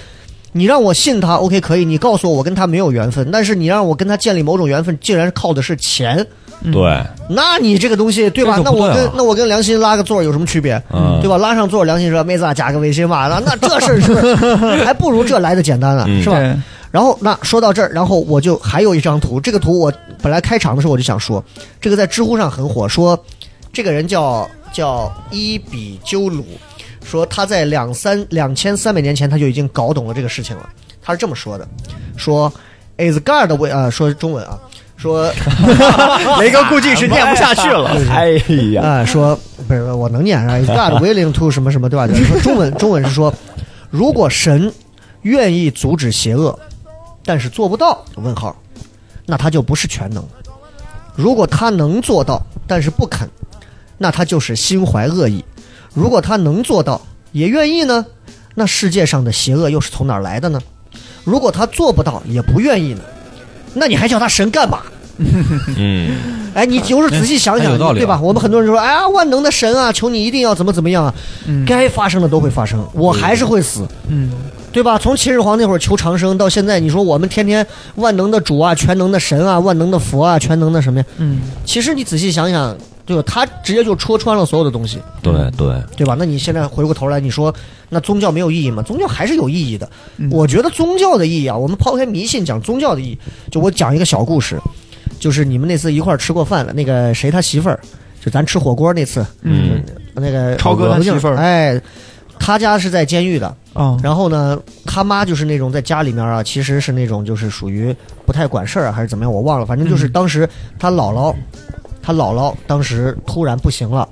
你让我信他，OK 可以。你告诉我我跟他没有缘分，但是你让我跟他建立某种缘分，竟然靠的是钱，对，那你这个东西对吧？那我跟那我跟良心拉个座有什么区别？嗯对吧？拉上座，良心说妹子啊，加个微信吧。那 那这事儿是不是还不如这来的简单啊，嗯是吧？对然后那说到这儿，然后我就还有一张图，这个图我本来开场的时候我就想说，这个在知乎上很火，说这个人叫叫伊比鸠鲁，说他在两三两千三百年前他就已经搞懂了这个事情了。他是这么说的，说 is God 为啊说中文啊，说 雷哥估计是念不下去了。哎呀，啊，说不是我能念啊，is God willing to 什么什么对吧？说中文中文是说，如果神愿意阻止邪恶，但是做不到，问号，那他就不是全能；如果他能做到，但是不肯，那他就是心怀恶意；如果他能做到，也愿意呢，那世界上的邪恶又是从哪儿来的呢？如果他做不到，也不愿意呢，那你还叫他神干嘛？嗯，哎，你就是仔细想想，对吧？我们很多人就说，哎呀，万能的神啊，求你一定要怎么怎么样啊，嗯该发生的都会发生，我还是会死，嗯，对吧？从秦始皇那会儿求长生到现在，你说我们天天万能的主啊，全能的神啊，万能的佛啊，全能的什么呀？嗯，其实你仔细想想，对吧？他直接就戳穿了所有的东西，对对，对吧？那你现在回过头来，你说那宗教没有意义吗？宗教还是有意义的。嗯我觉得宗教的意义啊，我们抛开迷信讲宗教的意义，就我讲一个小故事，就是你们那次一块儿吃过饭了，那个谁他媳妇儿，就咱吃火锅那次，嗯那个超哥他媳妇儿哎，他家是在监狱的，啊，然后呢，他妈就是那种在家里面啊，其实是那种就是属于不太管事儿啊，还是怎么样，我忘了。反正就是嗯当时他姥姥，他姥姥当时突然不行了，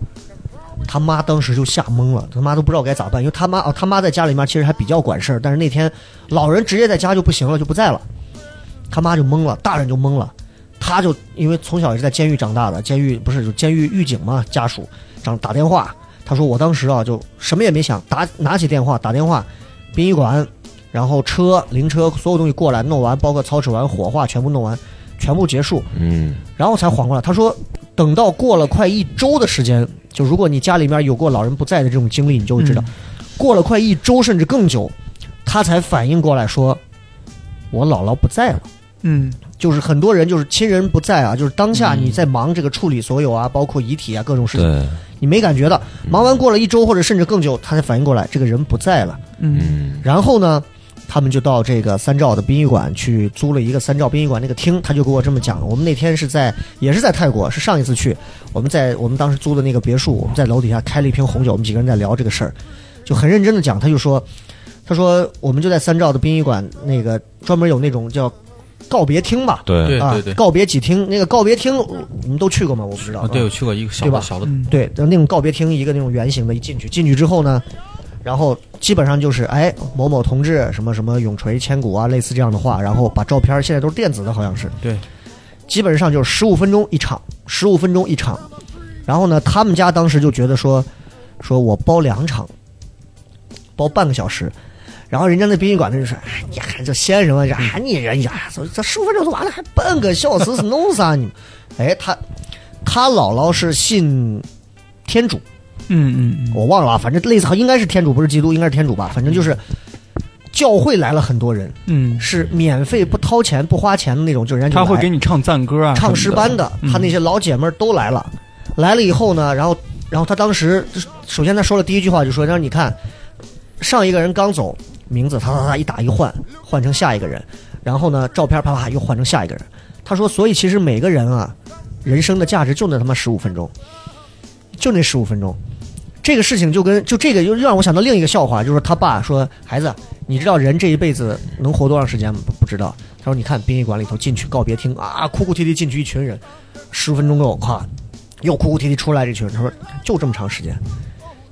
他妈当时就吓懵了，他妈都不知道该咋办，因为他妈哦，他妈在家里面其实还比较管事儿，但是那天老人直接在家就不行了，就不在了，他妈就懵了，大人就懵了。他就因为从小也是在监狱长大的，监狱不是就监狱狱警嘛，家属长打电话，他说我当时啊就什么也没想，打拿起电话打电话，殡仪馆，然后车灵车所有东西过来弄完，包括操持完火化全部弄完，全部结束，嗯。然后才缓过来。他说等到过了快一周的时间，就如果你家里面有过老人不在的这种经历，你就会知道，过了快一周甚至更久，他才反应过来说，我姥姥不在了。嗯。就是很多人就是亲人不在啊，就是当下嗯你在忙这个处理所有啊，包括遗体啊各种事情，你没感觉的，忙完过了一周或者甚至更久，他才反应过来这个人不在了。嗯。嗯。然后呢，他们就到这个三兆的殡仪馆去租了一个三兆殡仪馆那个厅，他就给我这么讲。我们那天是在也是在泰国，是上一次去，我们在我们当时租的那个别墅，我们在楼底下开了一瓶红酒，我们几个人在聊这个事儿，就很认真的讲。他就说，他说我们就在三兆的殡仪馆那个专门有那种叫告别厅吧。对啊对对对，告别几厅，那个告别厅你们都去过吗？我不知道。啊，对，我去过一个小对吧的小的，嗯对，那种告别厅，一个那种圆形的，一进去，进去之后呢，然后基本上就是哎某某同志什么什么永垂千古啊，类似这样的话，然后把照片现在都是电子的，好像是，对，基本上就是十五分钟一场，十五分钟一场。然后呢，他们家当时就觉得说，说我包两场，包半个小时。然后人家那殡仪馆的就说：“哎呀，这先生啊，这哎你人呀，这这十五分钟就完了，还半个小时是弄啥你？”哎，他他姥姥是信天主，嗯嗯嗯，我忘了啊，反正类似应该是天主，不是基督，应该是天主吧。反正就是教会来了很多人，嗯，是免费不掏钱不花钱的那种，就人家就他会给你唱赞歌啊，唱诗班的，嗯他那些老姐们都来了。来了以后呢，然后然后他当时首先他说了第一句话就说：“让你看，上一个人刚走，名字他他他一打一换，换成下一个人，然后呢照片啪啪又换成下一个人。”他说：“所以其实每个人啊，人生的价值就那他妈十五分钟，就那十五分钟。”这个事情就跟就这个又让我想到另一个笑话，就是他爸说：“孩子，你知道人这一辈子能活多长时间吗？不不知道。”他说：“你看殡仪馆里头进去告别厅啊，哭哭啼啼进去一群人，十分钟够，咵，又哭哭啼啼出来这群人。他说就这么长时间，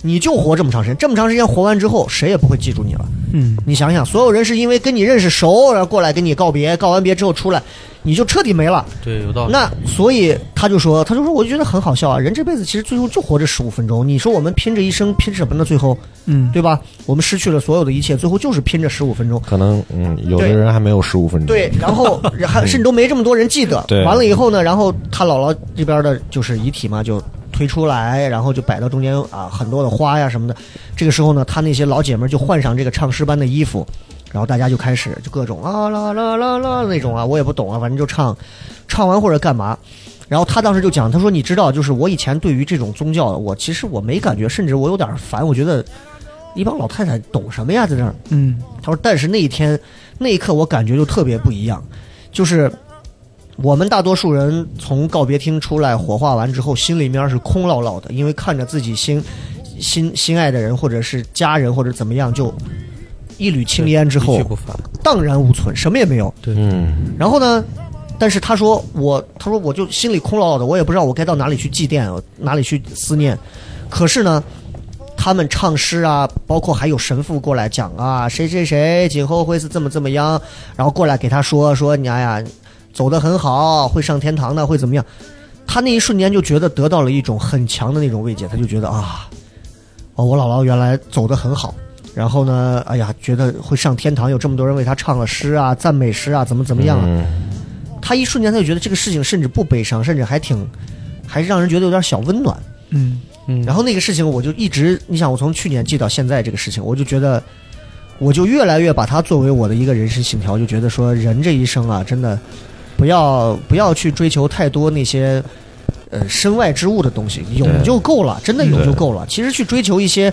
你就活这么长时间，这么长时间活完之后，谁也不会记住你了。嗯你想想，所有人是因为跟你认识熟，然后过来跟你告别，告完别之后出来，你就彻底没了。对，有道理。那所以他就说，他就说，我就觉得很好笑啊，人这辈子其实最后就活这十五分钟。你说我们拼这一生拼什么呢？最后嗯，对吧？我们失去了所有的一切，最后就是拼这十五分钟。可能嗯，有的人还没有十五分钟，对，然后还甚至都没这么多人记得。对完了以后呢，然后他姥姥这边的就是遗体嘛，就推出来，然后就摆到中间啊，很多的花呀什么的。这个时候呢，他那些老姐们就换上这个唱诗班的衣服，然后大家就开始就各种啊啦啦啦啦那种啊，我也不懂啊，反正就唱，唱完或者干嘛。然后他当时就讲，他说：“你知道，就是我以前对于这种宗教，我其实我没感觉，甚至我有点烦，我觉得一帮老太太懂什么呀，在这儿。”嗯他说：“但是那一天，那一刻我感觉就特别不一样，就是我们大多数人从告别厅出来，火化完之后，心里面是空落落的，因为看着自己心心心爱的人，或者是家人，或者怎么样，就一缕青烟之后。荡然无存，什么也没有。嗯，然后呢，但是他说我，他说我就心里空落落的，我也不知道我该到哪里去祭奠，哪里去思念。可是呢，他们唱诗啊，包括还有神父过来讲啊，谁谁谁今后会是怎么怎么样，然后过来给他说说你哎呀，走得很好，会上天堂的，会怎么样？他那一瞬间就觉得得到了一种很强的那种慰藉，他就觉得啊，哦，我姥姥原来走得很好。然后呢，哎呀，觉得会上天堂，有这么多人为他唱了诗啊、赞美诗啊，怎么怎么样啊？嗯他一瞬间他就觉得这个事情甚至不悲伤，甚至还挺，还让人觉得有点小温暖。嗯嗯然后那个事情我就一直，你想我从去年记到现在这个事情，我就觉得，我就越来越把它作为我的一个人生信条，就觉得说人这一生啊，真的不要不要去追求太多那些呃身外之物的东西，有就够了，真的有就够了。其实去追求一些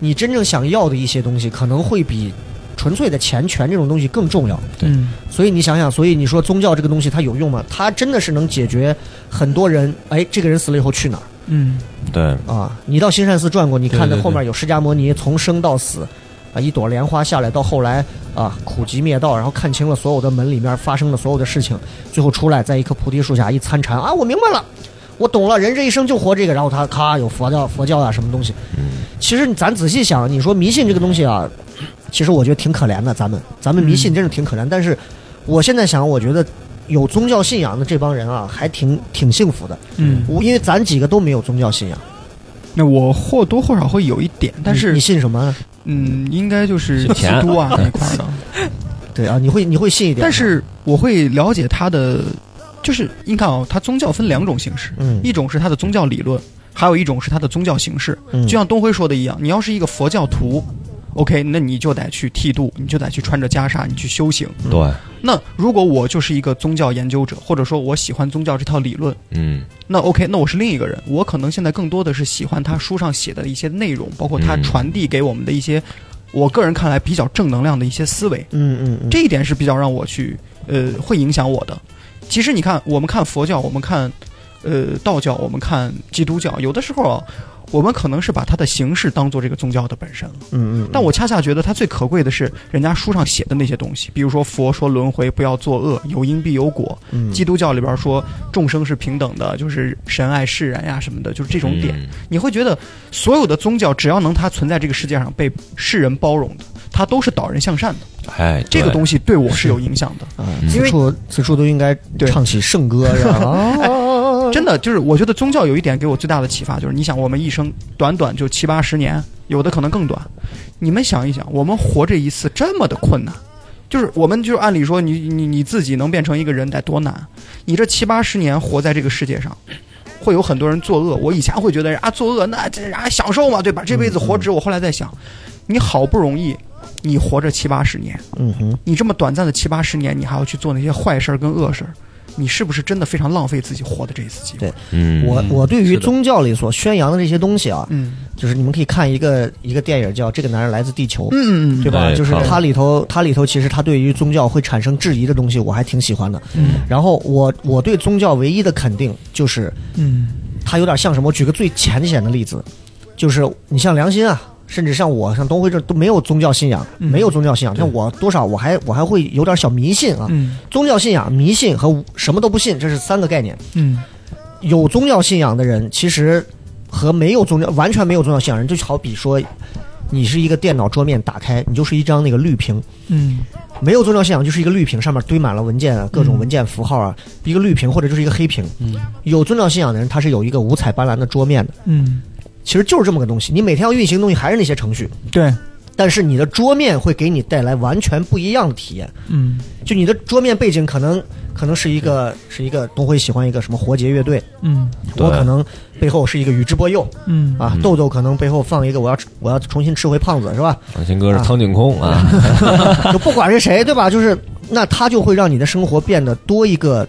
你真正想要的一些东西，可能会比纯粹的钱权这种东西更重要。嗯所以你想想，所以你说宗教这个东西它有用吗？它真的是能解决很多人，哎，这个人死了以后去哪儿？嗯对，啊，你到新善寺转过，你看对对那后面有释迦摩尼从生到死，啊，一朵莲花下来，到后来啊苦集灭道，然后看清了所有的门里面发生的所有的事情，最后出来在一棵菩提树下一参禅啊，我明白了，我懂了，人这一生就活这个，然后他咔有佛教佛教啊什么东西，其实咱仔细想，你说迷信这个东西啊，其实我觉得挺可怜的，咱们咱们迷信真是挺可怜，但是我现在想，我觉得。有宗教信仰的这帮人啊，还挺挺幸福的。嗯，我因为咱几个都没有宗教信仰，那我或多或少会有一点，但是你你信什么？嗯，应该就是基督啊那一块儿的。对啊，你会你会信一点，但是我会了解他的，就是你看啊，他宗教分两种形式，嗯。一种是他的宗教理论，还有一种是他的宗教形式。嗯。就像东辉说的一样，你要是一个佛教徒，OK，那你就得去剃度，你就得去穿着袈裟，你去修行。对，那如果我就是一个宗教研究者，或者说我喜欢宗教这套理论，嗯那 OK，那我是另一个人，我可能现在更多的是喜欢他书上写的一些内容，包括他嗯传递给我们的一些，我个人看来比较正能量的一些思维。嗯嗯嗯，这一点是比较让我去呃会影响我的。其实你看，我们看佛教，我们看呃道教，我们看基督教，有的时候啊，我们可能是把它的形式当做这个宗教的本身了。嗯嗯，但我恰恰觉得它最可贵的是人家书上写的那些东西，比如说佛说轮回不要作恶，有因必有果；嗯基督教里边说众生是平等的，就是神爱世人呀什么的，就是这种点。嗯你会觉得所有的宗教只要能它存在这个世界上被世人包容的，它都是导人向善的。哎，这个东西，对我是有影响的。因为此处此处都应该对唱起圣歌，是吧？啊 真的就是，我觉得宗教有一点给我最大的启发，就是你想，我们一生短短就七八十年，有的可能更短。你们想一想，我们活这一次这么的困难，就是我们就按理说你，你你自己能变成一个人得多难？你这七八十年活在这个世界上，会有很多人作恶。我以前会觉得啊，作恶那这啊享受嘛，对吧？这辈子活值。我后来在想，你好不容易你活着七八十年，嗯哼，你这么短暂的七八十年，你还要去做那些坏事儿跟恶事儿，你是不是真的非常浪费自己活的这一次机会？对嗯，我我对于宗教里所宣扬的这些东西啊，嗯就是你们可以看一个一个电影叫《这个男人来自地球》。嗯对吧？哎就是它里头，它里头其实它对于宗教会产生质疑的东西，我还挺喜欢的。嗯然后我我对宗教唯一的肯定就是，嗯它有点像什么？我举个最浅显的例子，就是你像良心啊，甚至像我像东辉这都没有宗教信仰，嗯没有宗教信仰，像我多少我还我还会有点小迷信啊。嗯宗教信仰、迷信和什么都不信，这是三个概念。嗯有宗教信仰的人，其实和没有宗教完全没有宗教信仰人，就好比说，你是一个电脑桌面打开，你就是一张那个绿屏。嗯没有宗教信仰就是一个绿屏，上面堆满了文件啊，各种文件符号啊，一个绿屏或者就是一个黑屏。嗯，有宗教信仰的人，他是有一个五彩斑斓的桌面的，嗯，其实就是这么个东西。你每天要运行的东西还是那些程序，对，但是你的桌面会给你带来完全不一样的体验。嗯。就你的桌面背景可能可能是一个是一个东辉喜欢一个什么活结乐队，嗯。我可能背后是一个宇智波鼬。嗯。啊，豆豆可能背后放一个我要我要重新吃回胖子是吧？王鑫哥是苍井空啊，就不管是谁对吧？就是那他就会让你的生活变得多一个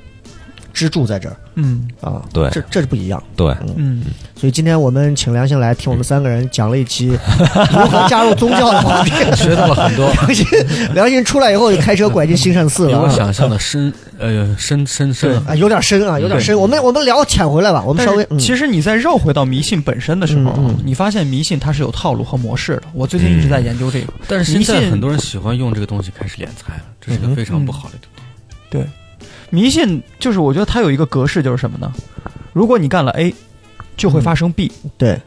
支柱在这儿嗯啊。对这这是不一样。对，嗯，所以今天我们请梁星来听我们三个人讲了一期 如何加入宗教的话题。学到了很多，梁鑫梁鑫出来以后就开车拐进兴善寺了我想象的深，呃，深深深啊。啊，有点深啊，有点深。我们我们聊浅回来吧，我们稍微嗯其实你在绕回到迷信本身的时候你发现迷信它是有套路和模式的。我最近一直在研究这个。但是现迷信在很多人喜欢用这个东西开始敛财了，这是个非常不好的东西。对，迷信就是我觉得它有一个格式，就是什么呢？如果你干了 A，就会发生 B。对，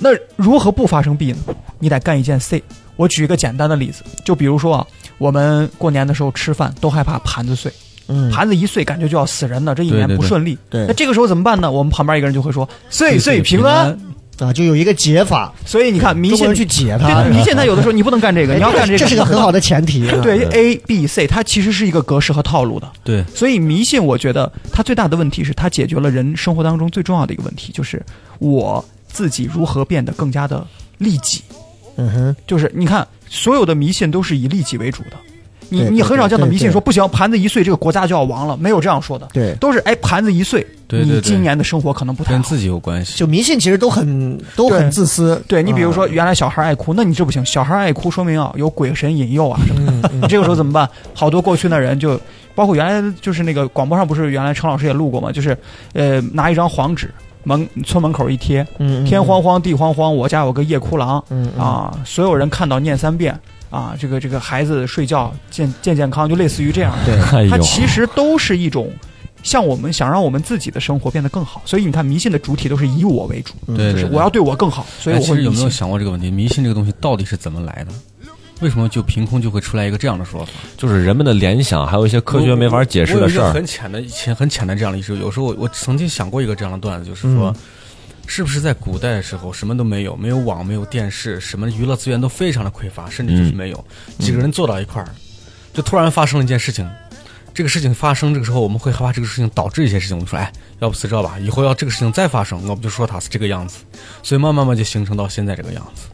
那如何不发生 B 呢？你得干一件 C。我举一个简单的例子，就比如说啊，我们过年的时候吃饭都害怕盘子碎，嗯，盘子一碎感觉就要死人了，这一年不顺利。对那这个时候怎么办呢？我们旁边一个人就会说岁岁平安。啊，就有一个解法，所以你看迷信去解它。对迷信它有的时候你不能干这个，哎你要干这个，这是个很好的前提。啊对 A B C，它其实是一个格式和套路的。对，所以迷信，我觉得它最大的问题是它解决了人生活当中最重要的一个问题，就是我自己如何变得更加的利己。嗯哼，就是你看，所有的迷信都是以利己为主的。你你很少见到迷信说不行，盘子一碎这个国家就要亡了，没有这样说的，对，都是哎盘子一碎，你今年的生活可能不太好。跟自己有关系。就迷信其实都很都很自私。对你比如说啊原来小孩爱哭，那你这不行，小孩爱哭说明啊有鬼神引诱啊什么的。嗯你 这个时候怎么办？好多过去的人就包括原来就是那个广播上不是原来陈老师也录过嘛，就是呃拿一张黄纸门村门口一贴，天荒，荒地荒荒，我家有个夜哭郎嗯嗯啊，所有人看到念三遍啊，这个这个孩子睡觉健健健康，就类似于这样。对，它其实都是一种。像我们想让我们自己的生活变得更好，所以你看迷信的主体都是以我为主，嗯对对，就是我要对我更好，所以哎我会迷其实有没有。想过这个问题？迷信这个东西到底是怎么来的？为什么就凭空就会出来一个这样的说法？就是人们的联想，还有一些科学没法解释的事儿。很浅的、浅很浅的这样的意识。有时候我我曾经想过一个这样的段子，就是说，嗯是不是在古代的时候什么都没有，没有网，没有电视，什么娱乐资源都非常的匮乏，甚至就是没有。几个人坐到一块儿，就突然发生了一件事情。这个事情发生，这个时候我们会害怕这个事情导致一些事情。我们说，哎，要不是这吧，以后要这个事情再发生，我们就说它是这个样子。所以慢慢慢就形成到现在这个样子。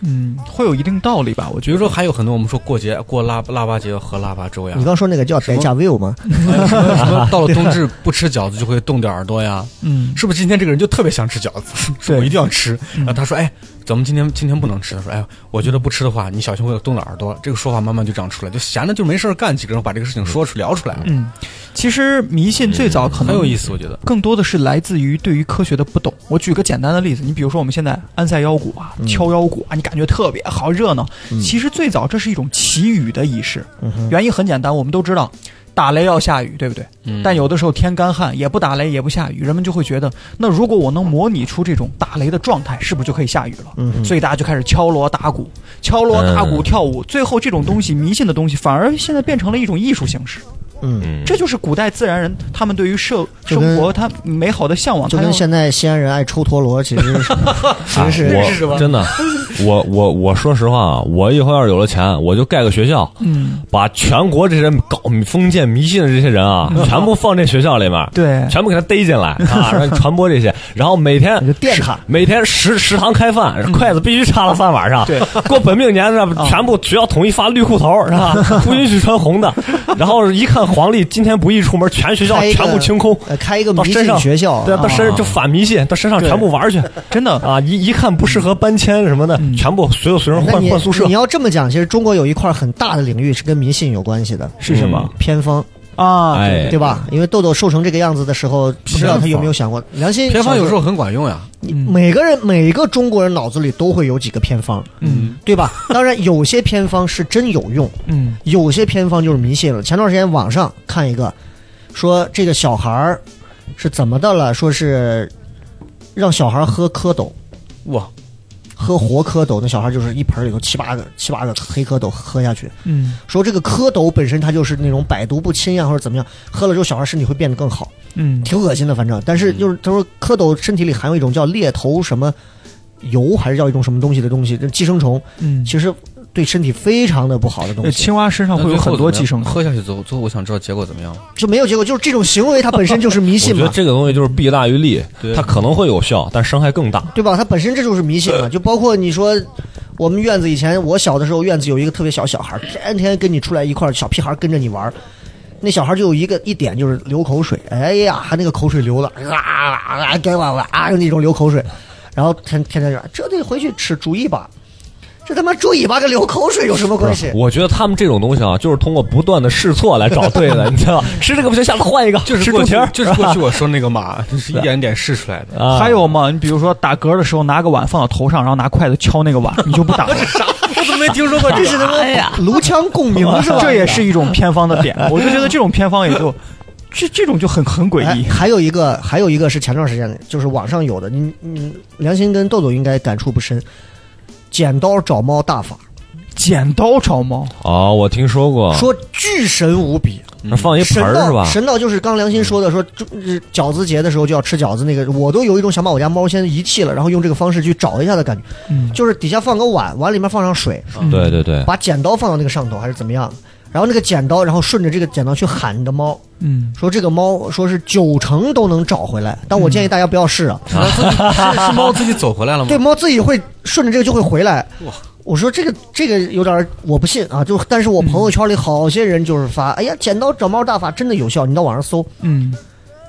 嗯，会有一定道理吧？我觉得说还有很多我们说过节过腊腊八节要喝腊八粥呀。你，刚说那个叫代驾 view 吗？哎什么什么？到了冬至不吃饺子就会冻掉耳朵呀，嗯，是不是今天这个人就特别想吃饺子，说我一定要吃。然后他说：“哎，咱们今天今天不能吃。”他说：“哎，我觉得不吃的话，你小心会冻到耳朵。”这个说法慢慢就这样出来，就闲着就没事儿干，几个人把这个事情说出聊出来了，嗯，其实迷信最早可能很有意思，我觉得。更多的是来自于对于科学的不懂。我举个简单的例子，你比如说我们现在安塞腰鼓啊、敲腰鼓啊，你感觉特别好热闹。其实最早这是一种祈雨的仪式，原因很简单，我们都知道。打雷要下雨，对不对？嗯但有的时候天干旱，也不打雷，也不下雨，人们就会觉得，那如果我能模拟出这种打雷的状态，是不是就可以下雨了？嗯所以大家就开始敲锣打鼓，敲锣打鼓嗯跳舞，最后这种东西迷信的东西，反而现在变成了一种艺术形式。嗯，嗯，这就是古代自然人他们对于社生活他美好的向往，就跟现在西安人爱抽陀螺，其实是 其实是真的，我我我说实话啊，我以后要是有了钱，我就盖个学校，嗯，把全国这些搞封建迷信的这些人啊，全部放这学校里面，对。全部给他逮进来啊，让你传播这些，然后每天电他每天食食堂开饭，筷子必须插到饭碗上。对，过本命年呢，全部学校统一发绿裤头，是吧？不允许穿红的。然后一看黄历，今天不宜出门，全学校全部清空。呃开一个迷信到身上学校，对啊，到身上就反迷信，到身上全部玩去真的啊！一一看不适合搬迁什么的，全部所有学生换换宿舍你。要这么讲，其实中国有一块很大的领域是跟迷信有关系的，是什么嗯偏方，啊，哎对吧？因为豆豆瘦成这个样子的时候，不知道他有没有想过良心？偏方有时候很管用呀。每个人每个中国人脑子里都会有几个偏方，嗯对吧？当然，有些偏方是真有用，嗯有些偏方就是迷信了。前段时间网上看一个，说这个小孩儿是怎么的了？说是让小孩喝蝌蚪，哇，喝活蝌蚪，那小孩就是一盆里头七八个七八个黑蝌蚪喝下去。嗯说这个蝌蚪本身它就是那种百毒不侵呀，或者怎么样，喝了之后小孩身体会变得更好，嗯挺恶心的，反正。但是就是他说蝌蚪身体里含有一种叫猎头什么油，还是叫一种什么东西的东西，这寄生虫，嗯，其实对身体非常的不好的东西。呃青蛙身上会有很多寄生。喝下去之后，最后我想知道结果怎么样。就没有结果，就是这种行为它本身就是迷信嘛，觉得这个东西就是弊大于利，它可能会有效，但伤害更大。对吧？它本身这就是迷信嘛。就包括你说，我们院子以前我小的时候，院子有一个特别小小孩，天天跟你出来一块儿，小屁孩跟着你玩。那小孩就有一个一点就是流口水，哎呀，他那个口水流了啊啊啊，给我啊那种流口水，然后天天天说这得回去吃猪尾巴，这他妈猪尾巴跟流口水有什么关系？我觉得他们这种东西啊，就是通过不断的试错来找对的，你知道吧？吃这个不行，下次换一个，就是过去就是过去我说那个马，就是一点一点试出来的。啊。还有嘛？你比如说打嗝的时候拿个碗放到头上，然后拿筷子敲那个碗，你就不打了。啥 我怎么没听说过这是他妈呀？颅腔共鸣是吧？这也是一种偏方的点。我就觉得这种偏方也就这这种就很很诡哎异。还有一个，还有一个是前段时间的，就是网上有的，你你良心跟豆豆应该感触不深。剪刀找猫大法，剪刀找猫，哦，我听说过，说巨神无比，那放一盆儿是吧？神道就是刚良心说的，说就是饺子节的时候就要吃饺子那个，我都有一种想把我家猫先遗弃了，然后用这个方式去找一下的感觉。嗯。就是底下放个碗，碗里面放上水，对对对，把剪刀放到那个上头，还是怎么样？然后那个剪刀，然后顺着这个剪刀去喊你的猫，嗯，说这个猫说是九成都能找回来，但我建议大家不要试啊。是是猫自己走回来了吗？对，猫自己会顺着这个就会回来。哇我说这个这个有点我不信啊，就但是我朋友圈里好些人就是发，哎呀，剪刀找猫大法真的有效，你到网上搜。嗯，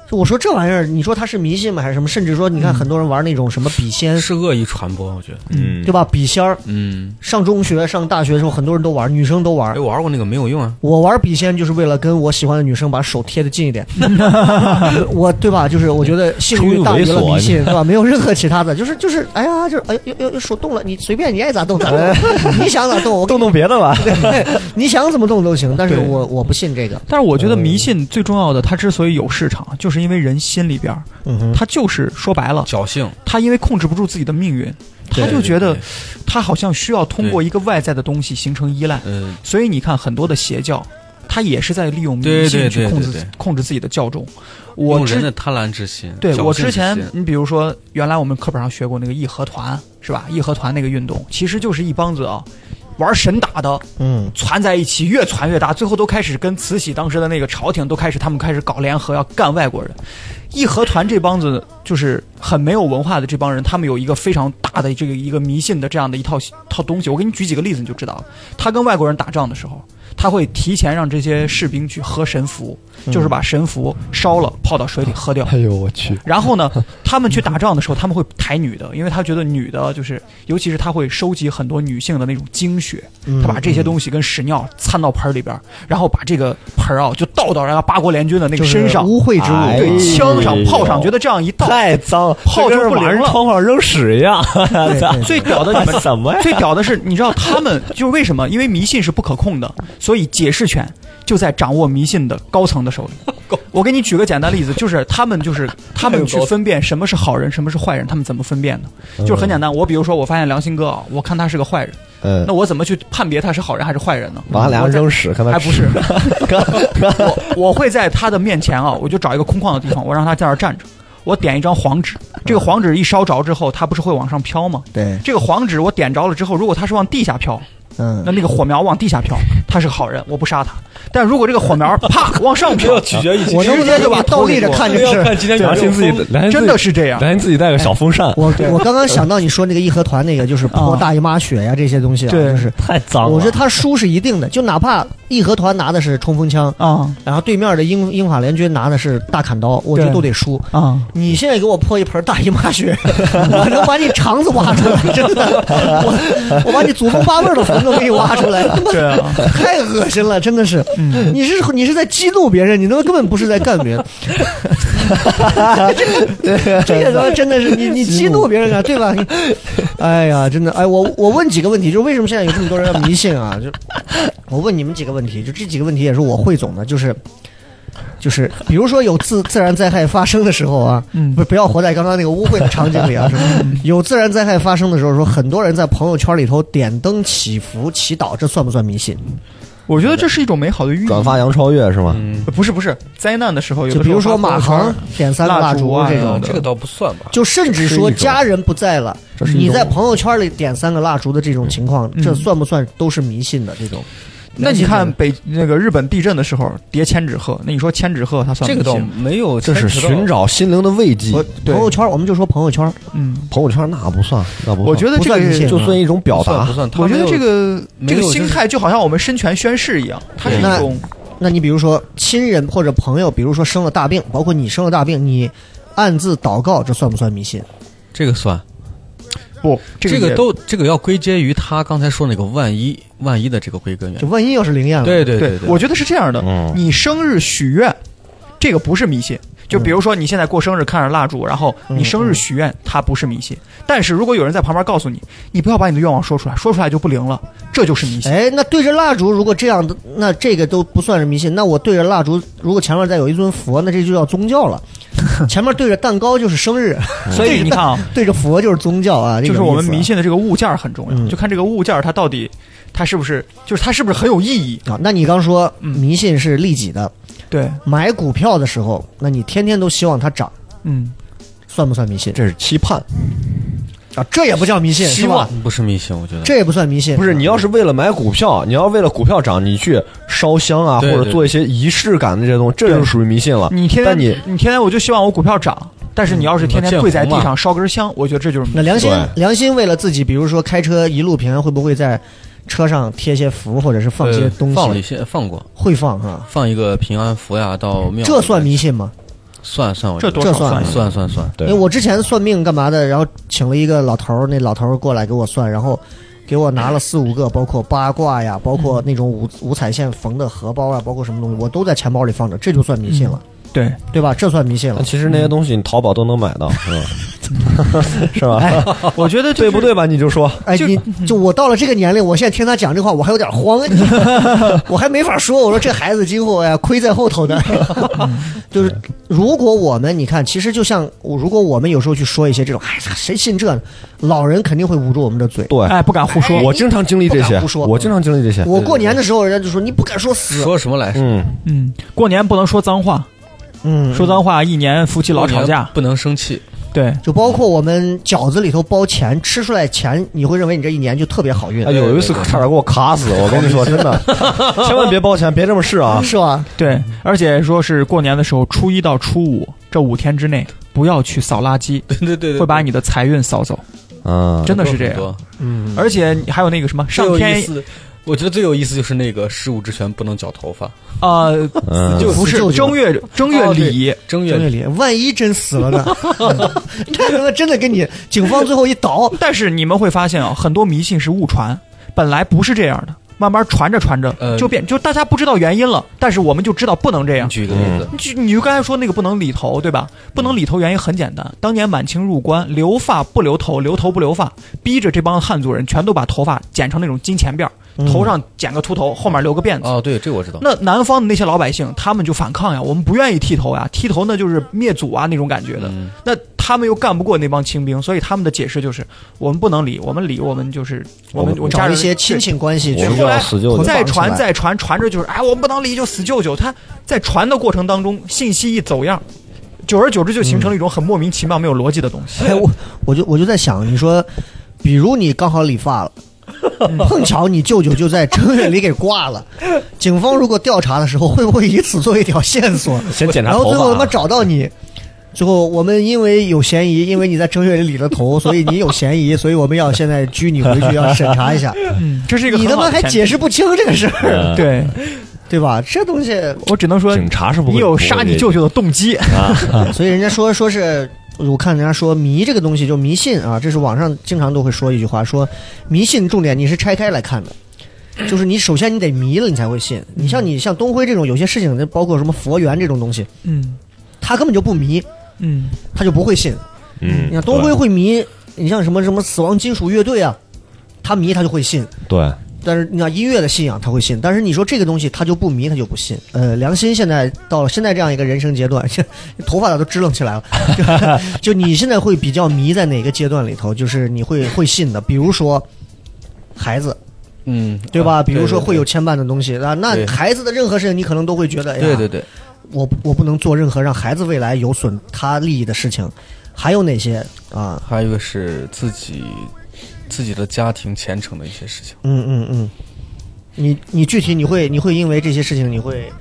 就我说这玩意儿，你说它是迷信吗？还是什么？甚至说，你看很多人玩那种什么笔仙，是恶意传播，我觉得。嗯对吧？笔仙儿，嗯，上中学、上大学的时候，很多人都玩，女生都玩哎，。我玩过那个没有用啊。我玩笔仙就是为了跟我喜欢的女生把手贴得近一点，我对吧？就是我觉得性欲大于了迷信，对吧？没有任何其他的，就是就是，哎呀，就是哎，呦呦呦手动了，你随便你爱咋动咋动，你想咋动，我动动别的吧。对，你想怎么动都行，但是我我不信这个。但是我觉得迷信最重要的，它之所以有市场，就是因为人心里边他就是说白了，侥幸，他因为控制不住自己的命运，他就觉得他好像需要通过一个外在的东西形成依赖，呃，所以你看很多的邪教，他也是在利用迷信去控制控制自己的教众。我人的贪婪之心。对我之前，你比如说，原来我们课本上学过那个义和团，是吧？义和团那个运动，其实就是一帮子啊玩神打的，嗯，攒在一起，越攒越大，最后都开始跟慈禧当时的那个朝廷都开始，他们开始搞联合，要干外国人。义和团这帮子就是很没有文化的这帮人，他们有一个非常大的这个一个迷信的这样的一套套东西。我给你举几个例子，你就知道了。他跟外国人打仗的时候，他会提前让这些士兵去喝神符，就是把神符烧了泡到水里喝掉。哎呦我去！然后呢，他们去打仗的时候，他们会抬女的，因为他觉得女的就是，尤其是他会收集很多女性的那种精血，嗯他把这些东西跟屎尿掺到盆儿里边儿，然后把这个盆儿啊就倒到人家八国联军的那个身上，污秽之哎物，对枪上炮上，觉得这样一倒，太脏，炮就不灵了窗户上扔屎一样。最屌的你们？最屌的是，你知道他们就是为什么？因为迷信是不可控的，所以解释权就在掌握迷信的高层的手里。我给你举个简单例子，就是他们就是 他们去分辨什么是好人，什么是坏人，他们怎么分辨的？就是很简单，我比如说我发现良心哥啊，我看他是个坏人，嗯那，我怎么去判别他是好人还是坏人呢？把俩人扔屎，看他还不是，我我会在他的面前啊，我就找一个空旷的地方，我让他在那儿站着，我点一张黄纸，这个黄纸一烧着之后，它不是会往上飘吗？对，这个黄纸我点着了之后，如果它是往地下飘，嗯那，那个火苗往地下飘，他是个好人，我不杀他。但如果这个火苗啪 往上飘，取决于我能不能就把倒立着看就是？今天良心自己，良心真的是这样。良心自己带个小风扇，我我刚刚想到你说那个义和团那个，就是泼啊大姨妈血呀这些东西就是太脏了。我觉得他输是一定的，就哪怕义和团拿的是冲锋枪，啊然后对面的英英法联军拿的是大砍刀，我觉得都得输。啊！你现在给我泼一盆大姨妈血，我能把你肠子挖出来，真的，我我把你祖宗八辈儿的坟都给你挖出来，对啊，太恶心了，真的是。嗯，你是你是在激怒别人，你他妈根本不是在干别人。这个他妈真的是你你激怒别人啊，对吧？你，哎呀，真的，哎，我我问几个问题，就是为什么现在有这么多人要迷信啊？就我问你们几个问题，就这几个问题也是我汇总的，就是。就是，比如说有自自然灾害发生的时候啊，嗯不不要活在刚刚那个污秽的场景里啊。是吧有自然灾害发生的时候，说很多人在朋友圈里头点灯祈福、祈祷，这算不算迷信？我觉得这是一种美好的寓意。转发杨超越是吗？嗯，不是不是，灾难的时候，有的就比如说马航点三个蜡烛啊这种嗯，这个倒不算吧。就甚至说家人不在了，你在朋友圈里点三个蜡烛的这种情况，嗯这算不算都是迷信的这种？那你看北那个日本地震的时候叠千纸鹤，那你说千纸鹤它算这个倒？没有这是寻找心灵的慰藉我。朋友圈，我们就说朋友圈，嗯，朋友圈那不算，那不算。我觉得这个算就算一种表达不算不。算，我觉得这个这个心态就好像我们身权宣誓一样，它是一那种那你比如说亲人或者朋友，比如说生了大病，包括你生了大病，你暗自祷告，这算不算迷信？这个算，不这这个都这个要归结于他刚才说那个万一万一的这个归根源就。万一要是灵验了，对对对，对，我觉得是这样的。嗯你生日许愿，这个不是迷信。就比如说你现在过生日，看着蜡烛，然后你生日许愿，它不是迷信。但是如果有人在旁边告诉你，你不要把你的愿望说出来，说出来就不灵了，这就是迷信。哎，那对着蜡烛，如果这样的，那这个都不算是迷信。那我对着蜡烛，如果前面再有一尊佛，那这就叫宗教了。前面对着蛋糕就是生日，所以你看啊，对着佛就是宗教啊。这个就是我们迷信的这个物件很重要，嗯就看这个物件它到底它是不是，就是它是不是很有意义。啊。那你刚说嗯迷信是利己的，对，买股票的时候，那你天天都希望它涨，嗯，算不算迷信？这是期盼，啊，这也不叫迷信，希望？不是迷信，我觉得。这也不算迷信。不是你要是为了买股票，你要为了股票涨，你去烧香啊，对对或者做一些仪式感的这些东西，这就属于迷信了。你天天你你天天我就希望我股票涨，但是你要是天天跪在地上烧根香，我觉得这就是那良心良心为了自己，比如说开车一路平安，会不会在车上贴些符，或者是放些呃东西？放了一些，放过，会放哈，放一个平安符呀，到庙这算迷信吗？算算我这多觉得这算少算算算算，对。因为我之前算命干嘛的，然后请了一个老头儿，那老头儿过来给我算，然后给我拿了四五个，包括八卦呀，包括那种五五彩线缝的荷包啊，包括什么东西，我都在钱包里放着，这就算迷信了，对，对吧？这算迷信了。其实那些东西你淘宝都能买到，是吧？是吧？哎 我觉得就是对不对吧？你就说，哎，就你就我到了这个年龄，我现在听他讲这话，我还有点慌，我还没法说。我说这孩子今后哎呀，亏在后头的。就是如果我们你看，其实就像如果我们有时候去说一些这种，哎，谁信这呢？老人肯定会捂住我们的嘴。对，哎不敢胡说，我经常经历这些不敢胡，说我经常经历这些。我过年的时候，人家就说你不敢说死，说什么来着？嗯，嗯，过年不能说脏话，嗯，说脏话一年夫妻老吵架，不能生气。对，就包括我们饺子里头包钱，吃出来钱，你会认为你这一年就特别好运哎，，有一次差点给我卡死，我跟你说，真的，千万别包钱，别这么试啊！是吧？对，而且说是过年的时候，初一到初五这五天之内不要去扫垃圾，对对对对，会把你的财运扫走，嗯，真的是这样。嗯，而且还有那个什么上天我觉得最有意思就是那个十五之前不能绞头发，啊，嗯，就不是正月正月里，正月里，万一真死了呢？那可能真的跟你警方最后一倒，但是你们会发现啊，很多迷信是误传，本来不是这样的，慢慢传着传着呃就变，就大家不知道原因了，但是我们就知道不能这样。举个例子，你就你就刚才说那个不能理头，对吧？不能理头原因很简单，当年满清入关，留发不留头，留头不留发，逼着这帮汉族人全都把头发剪成那种金钱辫儿，头上剪个秃头，后面留个辫子。哦，对，这我知道。那南方的那些老百姓，他们就反抗呀，我们不愿意剃头呀，剃头那就是灭祖啊那种感觉的。嗯那他们又干不过那帮清兵，所以他们的解释就是，我们不能理，我们理，我们就是我们我我家人找一些亲戚关系去我们就要死舅舅再传再传，传着就是，哎，我们不能理就死舅舅。他在传的过程当中，信息一走样，久而久之就形成了一种很莫名其妙、没有逻辑的东西。哎，我我就我就在想，你说，比如你刚好理发了。碰巧你舅舅就在正月里给挂了，警方如果调查的时候，会不会以此作为一条线索？先检查然后最后他妈找到你，最后我们因为有嫌疑，因为你在正月里理了头，所以你有嫌疑，所以我们要现在拘你回去，要审查一下。嗯，这是一个你他妈还解释不清这个事儿，嗯对 对吧？这东西，我只能说，警察是不会你有杀你舅舅的动机。所以人家说说是，我看人家说迷这个东西就迷信啊，这是网上经常都会说一句话，说迷信重点你是拆开来看的。就是你首先你得迷了，你才会信。你像你像东辉这种有些事情，包括什么佛缘这种东西，嗯他根本就不迷，嗯，他就不会信。嗯你，看东辉会迷，你像什么什么死亡金属乐队啊，他迷他就会信。对，但是你看音乐的信仰他会信，但是你说这个东西他就不迷，他就不信。呃，良心现在到了现在这样一个人生阶段，头发咋都支棱起来了？就 就你现在会比较迷在哪个阶段里头？就是你会会信的，比如说孩子，嗯，对吧？啊比如说会有牵绊的东西啊，那孩子的任何事情，你可能都会觉得，哎呀，对对对，我我不能做任何让孩子未来有损他利益的事情。还有哪些啊？还有一个是自己自己的家庭前程的一些事情。嗯嗯嗯，你你具体你会你会因为这些事情你会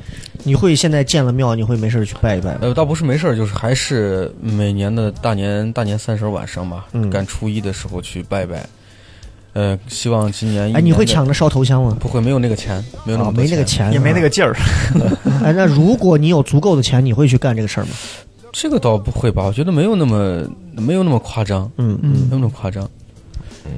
你会现在建了庙你会没事去拜一拜吗？呃，倒不是没事，就是还是每年的大年大年三十晚上吧，嗯赶初一的时候去拜拜。呃，希望今年一哎，你年的会抢着烧头香吗？不会，没有那个钱，没有那啊，么多没那个钱，也没那个。个劲儿。哎，那如果你有足够的钱，你会去干这个事儿吗？这个倒不会吧？我觉得没有那么没有那么夸张，嗯嗯没有那么夸张。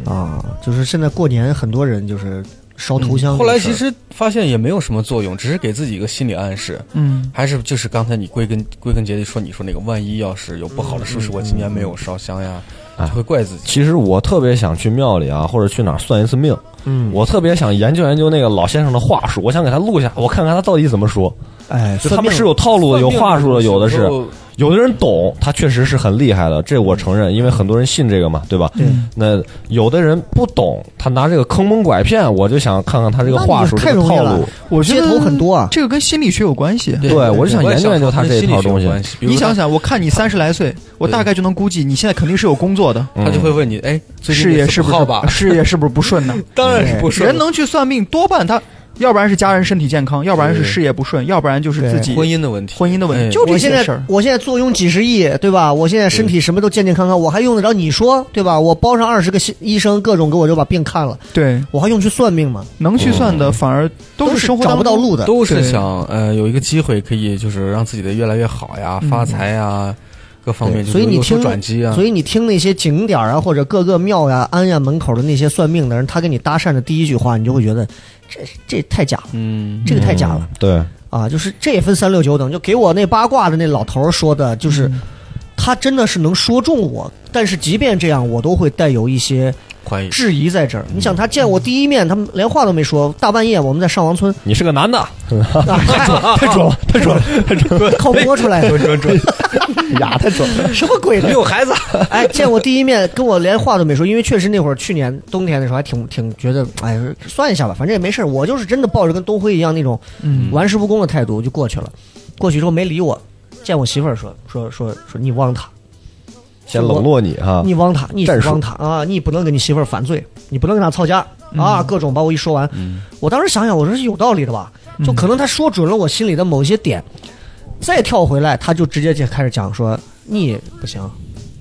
啊，就是现在过年很多人就是烧头香、嗯后来其，实发现也没有什么作用，只是给自己一个心理暗示。嗯还是就是刚才你归根归根结底说，你说那个万一要是有不好的，是不是我今年没有烧香呀？哎就会怪自己。其实我特别想去庙里啊，或者去哪儿算一次命。嗯，我特别想研究研究那个老先生的话术，我想给他录下，我看看他到底怎么说。哎，就他们是有套路的，有话术的，有的是，有有的人懂，他确实是很厉害的，这我承认，因为很多人信这个嘛，对吧？对那有的人不懂，他拿这个坑蒙拐骗，我就想看看他这个话术、这个套路。街我觉得头很多啊。这个跟心理学有关系。对对我就想研究研究他这一套东西你想想，我看你三十来岁，我大概就能估计你现在肯定是有工作的，他就会问你，哎，事业是不是？事业是不是不顺呢？当然是不顺。人能去算命，多半他要不然是家人身体健康，要不然是事业不顺，要不然就是自己婚姻的问题，婚姻的问题，哎就这我现在些事儿。我现在坐拥几十亿，对吧？我现在身体什么都健健康康，我还用得着你说，对吧？我包上二十个医医生，各种给我就把病看了，对，我还用去算命吗？能去算的反而都是是生活找不当中到路的。都是想呃有一个机会可以就是让自己的越来越好呀，嗯发财呀，各方面所所以你听转机啊。所以你听那些景点啊，或者各个庙呀、庵呀门口的那些算命的人，他跟你搭讪的第一句话，你就会觉得这这太假了，嗯，这个太假了。嗯对，啊，就是这也分三六九等，就给我那八卦的那老头说的，就是、他真的是能说中我，但是即便这样，我都会带有一些质疑在这儿。你想，他见我第一面，他们连话都没说，大半夜我们在上王村，你是个男的，啊、太准了，太准了，太准了，靠播出来的，准准准。呀，太准了，什么鬼的？有孩子，哎，见我第一面，跟我连话都没说，因为确实那会儿去年冬天的时候还挺挺觉得，哎，算一下吧，反正也没事儿。我就是真的抱着跟东辉一样那种嗯，玩世不恭的态度就过去了。过去之后没理我，见我媳妇儿说说说说你忘他。先冷落你哈，你忘他，你忘他啊！你不能跟你媳妇儿犯罪，你不能跟他吵架啊！各种把我一说完，嗯我当时想想，我说是有道理的吧？就可能他说准了我心里的某些点，再跳回来，他就直接就开始讲说你不行，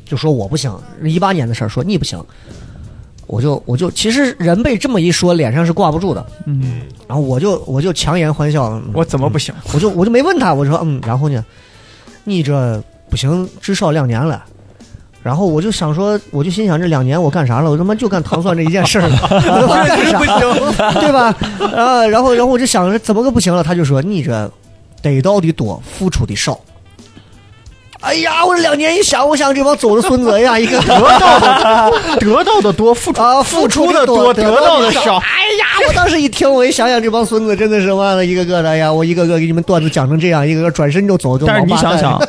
就说我不行，一八年的事儿说你不行，我就我就其实人被这么一说，脸上是挂不住的，嗯，然后我就我就强颜欢笑，嗯我怎么不行？我就我就没问他，我说嗯，然后呢，你这不行，至少两年了。然后我就想说，我就心想这两年我干啥了？我他妈就干糖蒜这一件事儿了，我干啥？对吧？啊，然后然后我就想着怎么个不行了？他就说你这得到的多，付出的少。哎呀，我这两年一想，我想这帮走的孙子哎呀，一个得到的得到的多，付出 啊，付出的多，得到的少。哎呀，我当时一听，我一想想，这帮孙子真的是妈的，一个个的哎呀，我一个个给你们段子讲成这样，一个个转身就走，就但是你想想，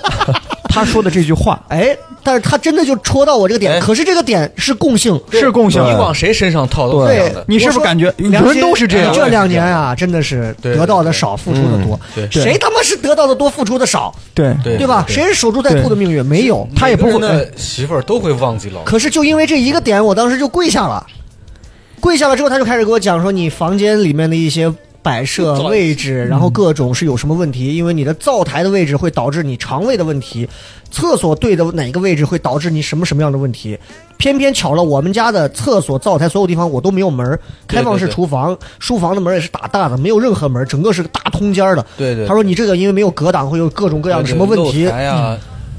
他说的这句话哎，但是他真的就戳到我这个点，哎可是这个点是共性。是共性你往谁身上套都是这样的。你是不是感觉良心人都是这样？这两年啊，真的是对得到的少，付出的多。对对谁他妈是得到的多，付出的少，对对对吧？谁是守株待兔的命运？没有。他也不会每个人的媳妇儿都会忘记老婆。可是就因为这一个点，我当时就跪下了。跪下了之后，他就开始给我讲说，你房间里面的一些摆设位置，然后各种是有什么问题，因为你的灶台的位置会导致你肠胃的问题，厕所对的哪个位置会导致你什么什么样的问题。偏偏巧了，我们家的厕所、灶台所有地方我都没有门儿，开放式厨房、书房的门也是打大的，没有任何门，整个是个大通间儿的。对对，他说你这个因为没有隔挡，会有各种各样的什么问题。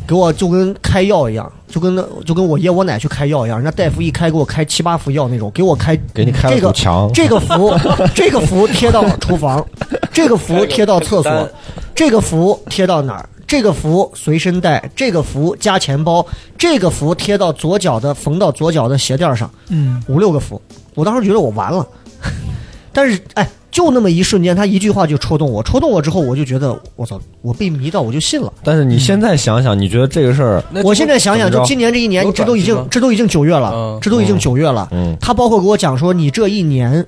给我就跟开药一样，就跟那就跟我爷我奶去开药一样，人家大夫一开给我开七八副药那种，给我开给你开了这个墙，这个符，这个符贴到厨房，这个符贴到厕所，这个符贴到哪儿？这个符随身带，这个符加钱包，这个符贴到左脚的缝到左脚的鞋垫上，嗯，五六个符，我当时觉得我完了，但是哎，就那么一瞬间，他一句话就戳动我，戳动我之后，我就觉得我操，我被迷到，我就信了。但是你现在想想，你觉得这个事儿，我现在想想，就今年这一年，这都已经这都已经九月了嗯，这都已经九月了。嗯，他包括给我讲说，你这一年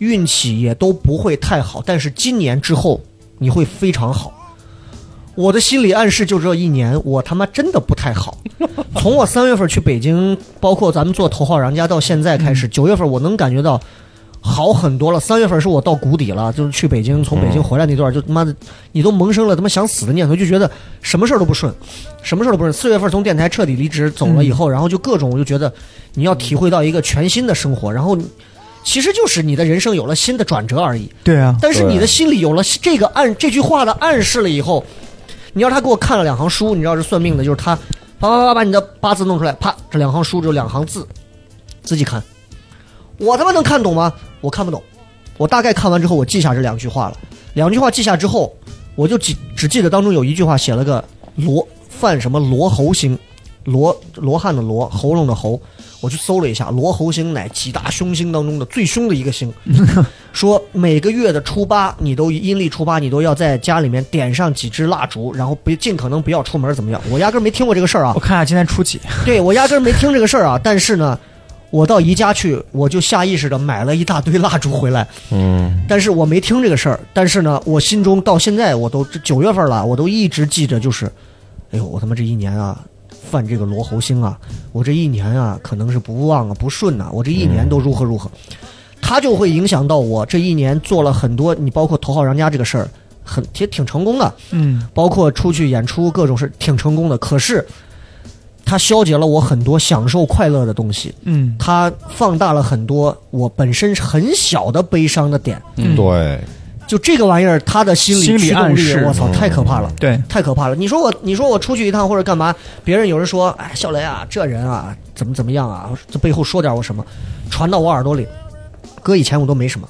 运气也都不会太好，但是今年之后你会非常好。我的心理暗示就这一年，我他妈真的不太好。从我三月份去北京，包括咱们做头号玩家到现在开始，九月份我能感觉到好很多了。三月份是我到谷底了，就是去北京，从北京回来那段，就他妈的你都萌生了他妈想死的念头，就觉得什么事儿都不顺，什么事儿都不顺。四月份从电台彻底离职走了以后，然后就各种我就觉得你要体会到一个全新的生活，然后其实就是你的人生有了新的转折而已。对啊，但是你的心里有了这个暗这句话的暗示了以后，你要他给我看了两行书，你知道这算命的，就是他啪啪啪把你的八字弄出来，啪这两行书只有两行字，自己看。我他妈能看懂吗？我看不懂。我大概看完之后，我记下这两句话了。两句话记下之后，我就只只记得当中有一句话写了个罗犯什么罗喉星，罗罗汉的罗，喉咙的喉。我去搜了一下，罗喉星乃几大凶星当中的最凶的一个星。说每个月的初八，你都阴历初八，你都要在家里面点上几支蜡烛，然后不尽可能不要出门，怎么样？我压根儿没听过这个事儿啊我。看下今天初几，对我压根儿没听这个事儿啊。但是呢，我到宜家去，我就下意识的买了一大堆蜡烛回来。嗯，但是我没听这个事儿。但是呢，我心中到现在我都这九月份了，我都一直记着，就是，哎呦，我他妈这一年啊，犯这个罗喉星啊，我这一年啊，可能是不旺啊，不顺呐、我这一年都如何如何。它就会影响到我这一年做了很多，你包括头号玩家这个事儿，很也挺成功的，嗯包括出去演出各种事挺成功的。可是，它消解了我很多享受快乐的东西，嗯它放大了很多我本身很小的悲伤的点。嗯对，就这个玩意儿，它的心理心理驱动力，暗示我操，太可怕了。对，太可怕了！你说我，你说我出去一趟或者干嘛？别人有人说，哎，小雷啊，这人啊，怎么怎么样啊？这背后说点我什么，传到我耳朵里。搁以前我都没什么，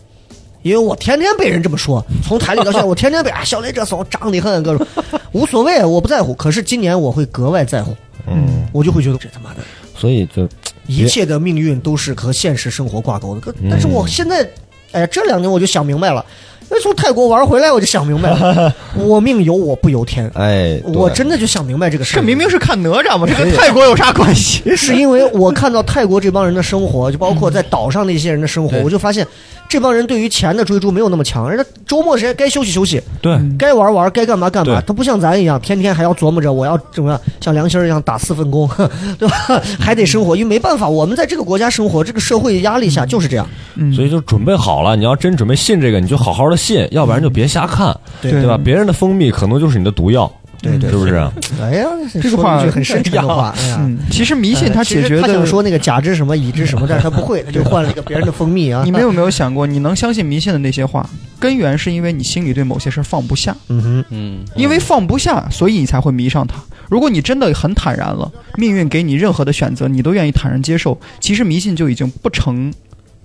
因为我天天被人这么说，从台里到现在，我天天被啊，小雷这怂，长得很，各种 无所谓，我不在乎。可是今年我会格外在乎，嗯，我就会觉得这他妈的所以就一切的命运都是和现实生活挂钩的。可嗯但是我现在，哎呀，这两年我就想明白了，因为从泰国玩回来，我就想明白了，我命由我不由天。哎，我真的就想明白这个事儿。这明明是看哪吒嘛，这跟泰国有啥关系？是因为我看到泰国这帮人的生活，就包括在岛上那些人的生活，我就发现这帮人对于钱的追逐没有那么强，人家周末时间该休息休息，对，该玩玩，该干嘛干嘛。他不像咱一样，天天还要琢磨着我要怎么样，像梁心儿一样打四份工，对吧？还得生活，因为没办法，我们在这个国家生活，这个社会压力下就是这样。嗯所以就准备好了。你要真准备信这个，你就好好的信，要不然就别瞎看，对对吧？别人的蜂蜜可能就是你的毒药，对对是不是？哎呀，这个话很深沉的话，哎呀。嗯，其实迷信它呃其实解决的他想说那个假之什么乙之什么，但是他不会，他就换了一个别人的蜂蜜啊。你们有没有想过，你能相信迷信的那些话，根源是因为你心里对某些事儿放不下，嗯哼，嗯，因为放不下，所以你才会迷上它。如果你真的很坦然了，命运给你任何的选择，你都愿意坦然接受，其实迷信就已经不成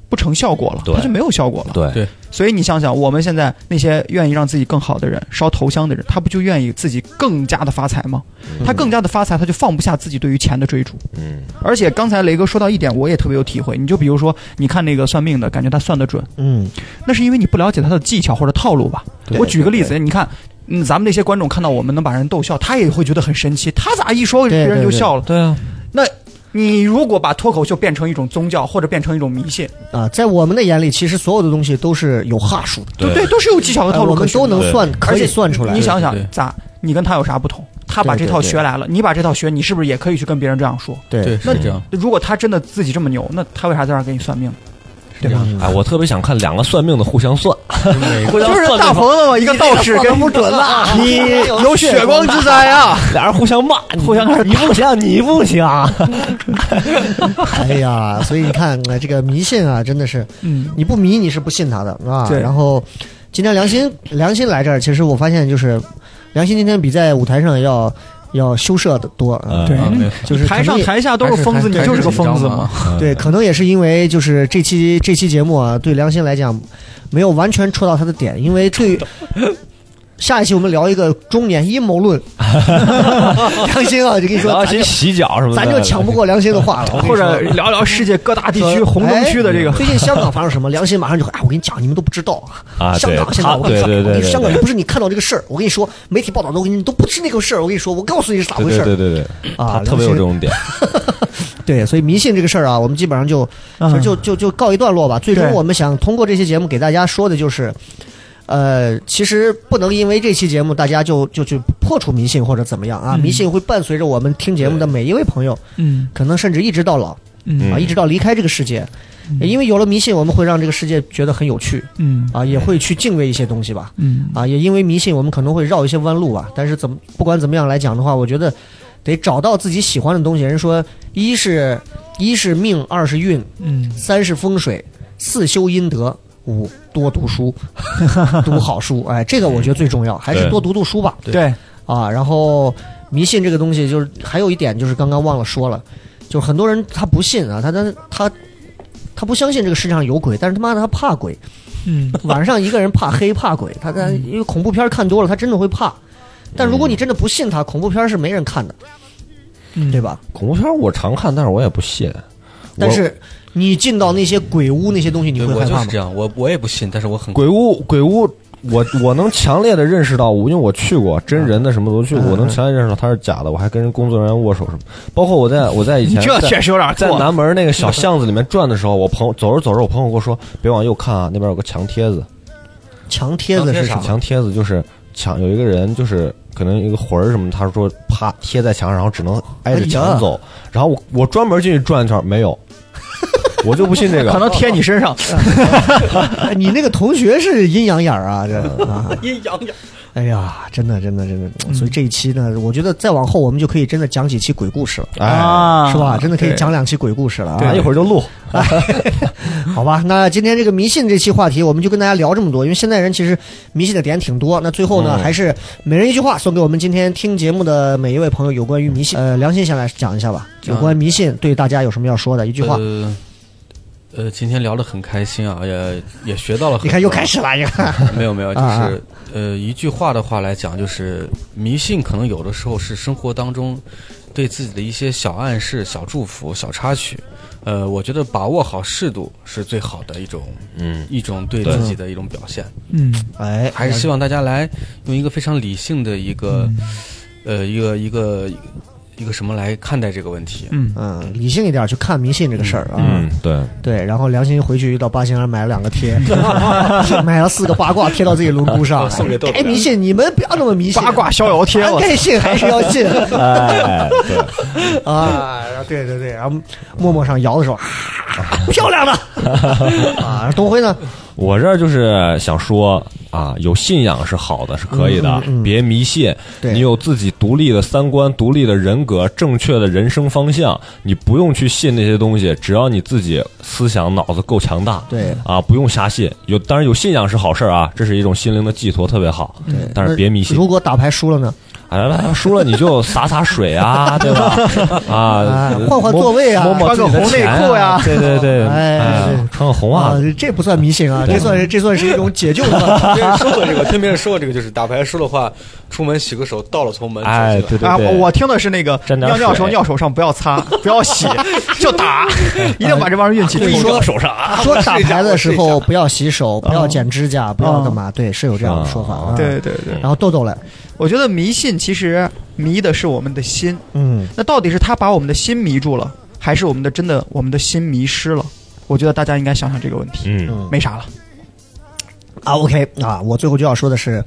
不成效果了，对它就没有效果了。对对所以你想想，我们现在那些愿意让自己更好的人，烧头香的人，他不就愿意自己更加的发财吗？他更加的发财，他就放不下自己对于钱的追逐。嗯，而且刚才雷哥说到一点，我也特别有体会。你就比如说，你看那个算命的，感觉他算得准，嗯，那是因为你不了解他的技巧或者套路吧？我举个例子，你看，嗯，咱们那些观众看到我们能把人逗笑，他也会觉得很神奇。他咋一说别人就对对笑了？对啊，那你如果把脱口秀变成一种宗教，或者变成一种迷信，啊，在我们的眼里，其实所有的东西都是有哈数的。对对，都是有技巧和套路可循的。对都能算，可以算出来。你想想咋？你跟他有啥不同？他把这套学来了，你把这套学，你是不是也可以去跟别人这样说？对对，那这样，如果他真的自己这么牛，那他为啥在那儿给你算命？对吧？我特别想看两个算命的互相算，互相就是大鹏子嘛，一个道士跟不准了，你有血光之灾啊！俩人互相骂，互相开始你不行，你不行，哎呀，所以你看，呃这个迷信啊，真的是嗯，你不迷，你是不信他的啊。对然后今天良心良心来这儿，其实我发现就是良心今天比在舞台上要要羞涩的多。啊对就是台上台下都是疯子，你就是个疯子嘛。对，可能也是因为就是这期这期节目啊，对良心来讲没有完全戳到他的点，因为对。下一期我们聊一个中年阴谋论，良心啊，就跟你说，然后先咱就洗脚什么的，咱就抢不过良心的话了，或者聊聊世界各大地区红灯区的这个。哎，最近香港发生什么？良心马上就会，哎，我跟你讲，你们都不知道啊。香港现在我跟你说，香港又不是你看到这个事儿，我跟你说，媒体报道都跟你都不是那个事儿，我跟你说，我告诉你是咋回事儿。对对对对，啊特别有这种点，对，所以迷信这个事儿啊，我们基本上就就就就就告一段落吧。最终我们想通过这期节目给大家说的就是。呃，其实不能因为这期节目大家就就去破除迷信或者怎么样啊，嗯迷信会伴随着我们听节目的每一位朋友，嗯可能甚至一直到老嗯啊，嗯一直到离开这个世界。因为有了迷信，我们会让这个世界觉得很有趣嗯啊，也会去敬畏一些东西吧。嗯啊，也因为迷信，我们可能会绕一些弯路吧。但是怎么不管怎么样来讲的话，我觉得得找到自己喜欢的东西。人说，一是一是命，二是运，嗯三是风水，四修阴德，五多读书，读好书。哎，这个我觉得最重要，还是多读读书吧。对啊，然后迷信这个东西，就是还有一点就是刚刚忘了说了，就是很多人他不信啊，他他他他不相信这个世界上有鬼，但是他妈的他怕鬼。嗯晚上一个人怕黑怕鬼，他他因为恐怖片看多了，他真的会怕。但如果你真的不信他，恐怖片是没人看的，嗯对吧？恐怖片我常看，但是我也不信。但是你进到那些鬼屋那些东西，你会害怕吗我就是这？样，我我也不信，但是我很鬼屋，鬼屋，我我能强烈的认识到，因为我去过真人的什么都去过，嗯我能强烈认识到它是假的。我还跟人工作人员握手什么，包括我在我在以前这在确实有点在。南门那个小巷子里面转的时候，我朋友走着走着，我朋友跟我说，别往右看啊，那边有个墙贴子。墙贴子是啥墙？墙贴子就是墙，有一个人就是可能一个魂儿什么，他说啪贴在墙上，然后只能挨着墙走。然后我我专门进去转一圈，没有，我就不信这个。可能贴你身上，哎 你那个同学是阴阳眼儿啊，这啊，阴阳眼。哎呀，真的真的真的，所以这一期呢，我觉得再往后我们就可以真的讲几期鬼故事了，哎，啊是吧？真的可以讲两期鬼故事了啊！一会儿就录。好吧，那今天这个迷信这期话题，我们就跟大家聊这么多，因为现在人其实迷信的点挺多。那最后呢，嗯还是每人一句话送给我们今天听节目的每一位朋友，有关于迷信。呃，良心先来讲一下吧，有关迷信对大家有什么要说的？一句话，呃，呃，今天聊得很开心啊，也也学到了很多。你看又开始了，你看，没有没有，就是呃，一句话的话来讲，就是迷信可能有的时候是生活当中对自己的一些小暗示、小祝福、小插曲。呃，我觉得把握好适度是最好的一种嗯，一种对对自己的一种表现。嗯，哎，还是希望大家来用一个非常理性的一个、呃一个一个一个什么来看待这个问题。嗯，嗯，理性一点去看迷信这个事儿啊。嗯，对，对，然后良心回去到八仙儿买了两个贴，买了四个八卦贴到自己轮毂上，送给豆豆该迷信你们不要那么迷信，八卦逍遥贴，我该信还是要信哎，对，啊！对对对，然后陌陌上摇的时候，啊漂亮的 啊！东辉呢？我这儿就是想说啊，有信仰是好的，是可以的，嗯嗯嗯别迷信。你有自己独立的三观、独立的人格、正确的人生方向，你不用去信那些东西，只要你自己思想脑子够强大。对啊，不用瞎信。有当然有信仰是好事儿啊，这是一种心灵的寄托，特别好。对，但是别迷信。如果打牌输了呢？哎，来输了你就洒洒水啊，对吧？啊啊，换换座位啊穿个红内裤呀对对对，哎哎，穿个红袜啊子，，这不算迷信啊，这算是这算是一种解救的。别人说过这个，听别人说过这个，就是打牌输的话，出门洗个手，到了从门哎，出去了。啊，对对对，我听的是那个尿尿时候水尿手上不要擦，不要洗，就打，一定把这帮人运气冲说掉。手上啊，说打牌的时候不要洗手，不要剪指甲，不要干嘛？对，是有这样的说法啊。对对对，然后豆豆来，我觉得迷信其实迷的是我们的心，嗯，那到底是他把我们的心迷住了，还是我们的真的我们的心迷失了？我觉得大家应该想想这个问题。嗯，没啥了，啊，OK 啊，我最后就要说的是，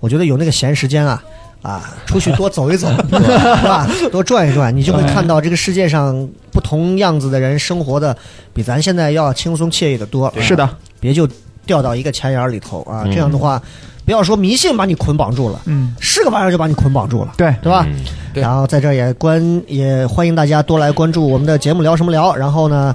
我觉得有那个闲时间啊。啊，出去多走一走，是吧？多转一转，你就会看到这个世界上不同样子的人生活的比咱现在要轻松惬意的多。是的，别就掉到一个钱眼儿里头啊！嗯这样的话，不要说迷信把你捆绑住了，嗯，是个玩意儿就把你捆绑住了，对，对吧？嗯对然后在这儿也关也欢迎大家多来关注我们的节目聊什么聊。然后呢，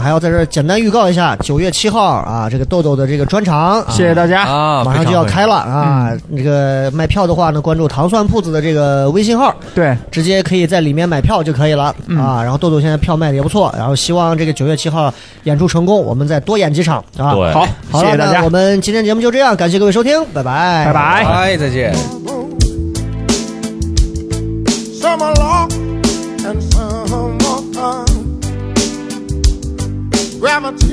还要在这儿简单预告一下，九月七号啊，这个豆豆的这个专场，谢谢大家。啊，马上就要开了啊！这个卖票的话呢，关注糖蒜铺子的这个微信号，对，直接可以在里面买票就可以了、嗯啊。然后豆豆现在票卖的也不错，然后希望这个九月七号演出成功，我们再多演几场啊。对好，好了，谢谢大家那我，们今天节目就这样，感谢各位收听，拜拜，拜拜。拜，再见。gravity.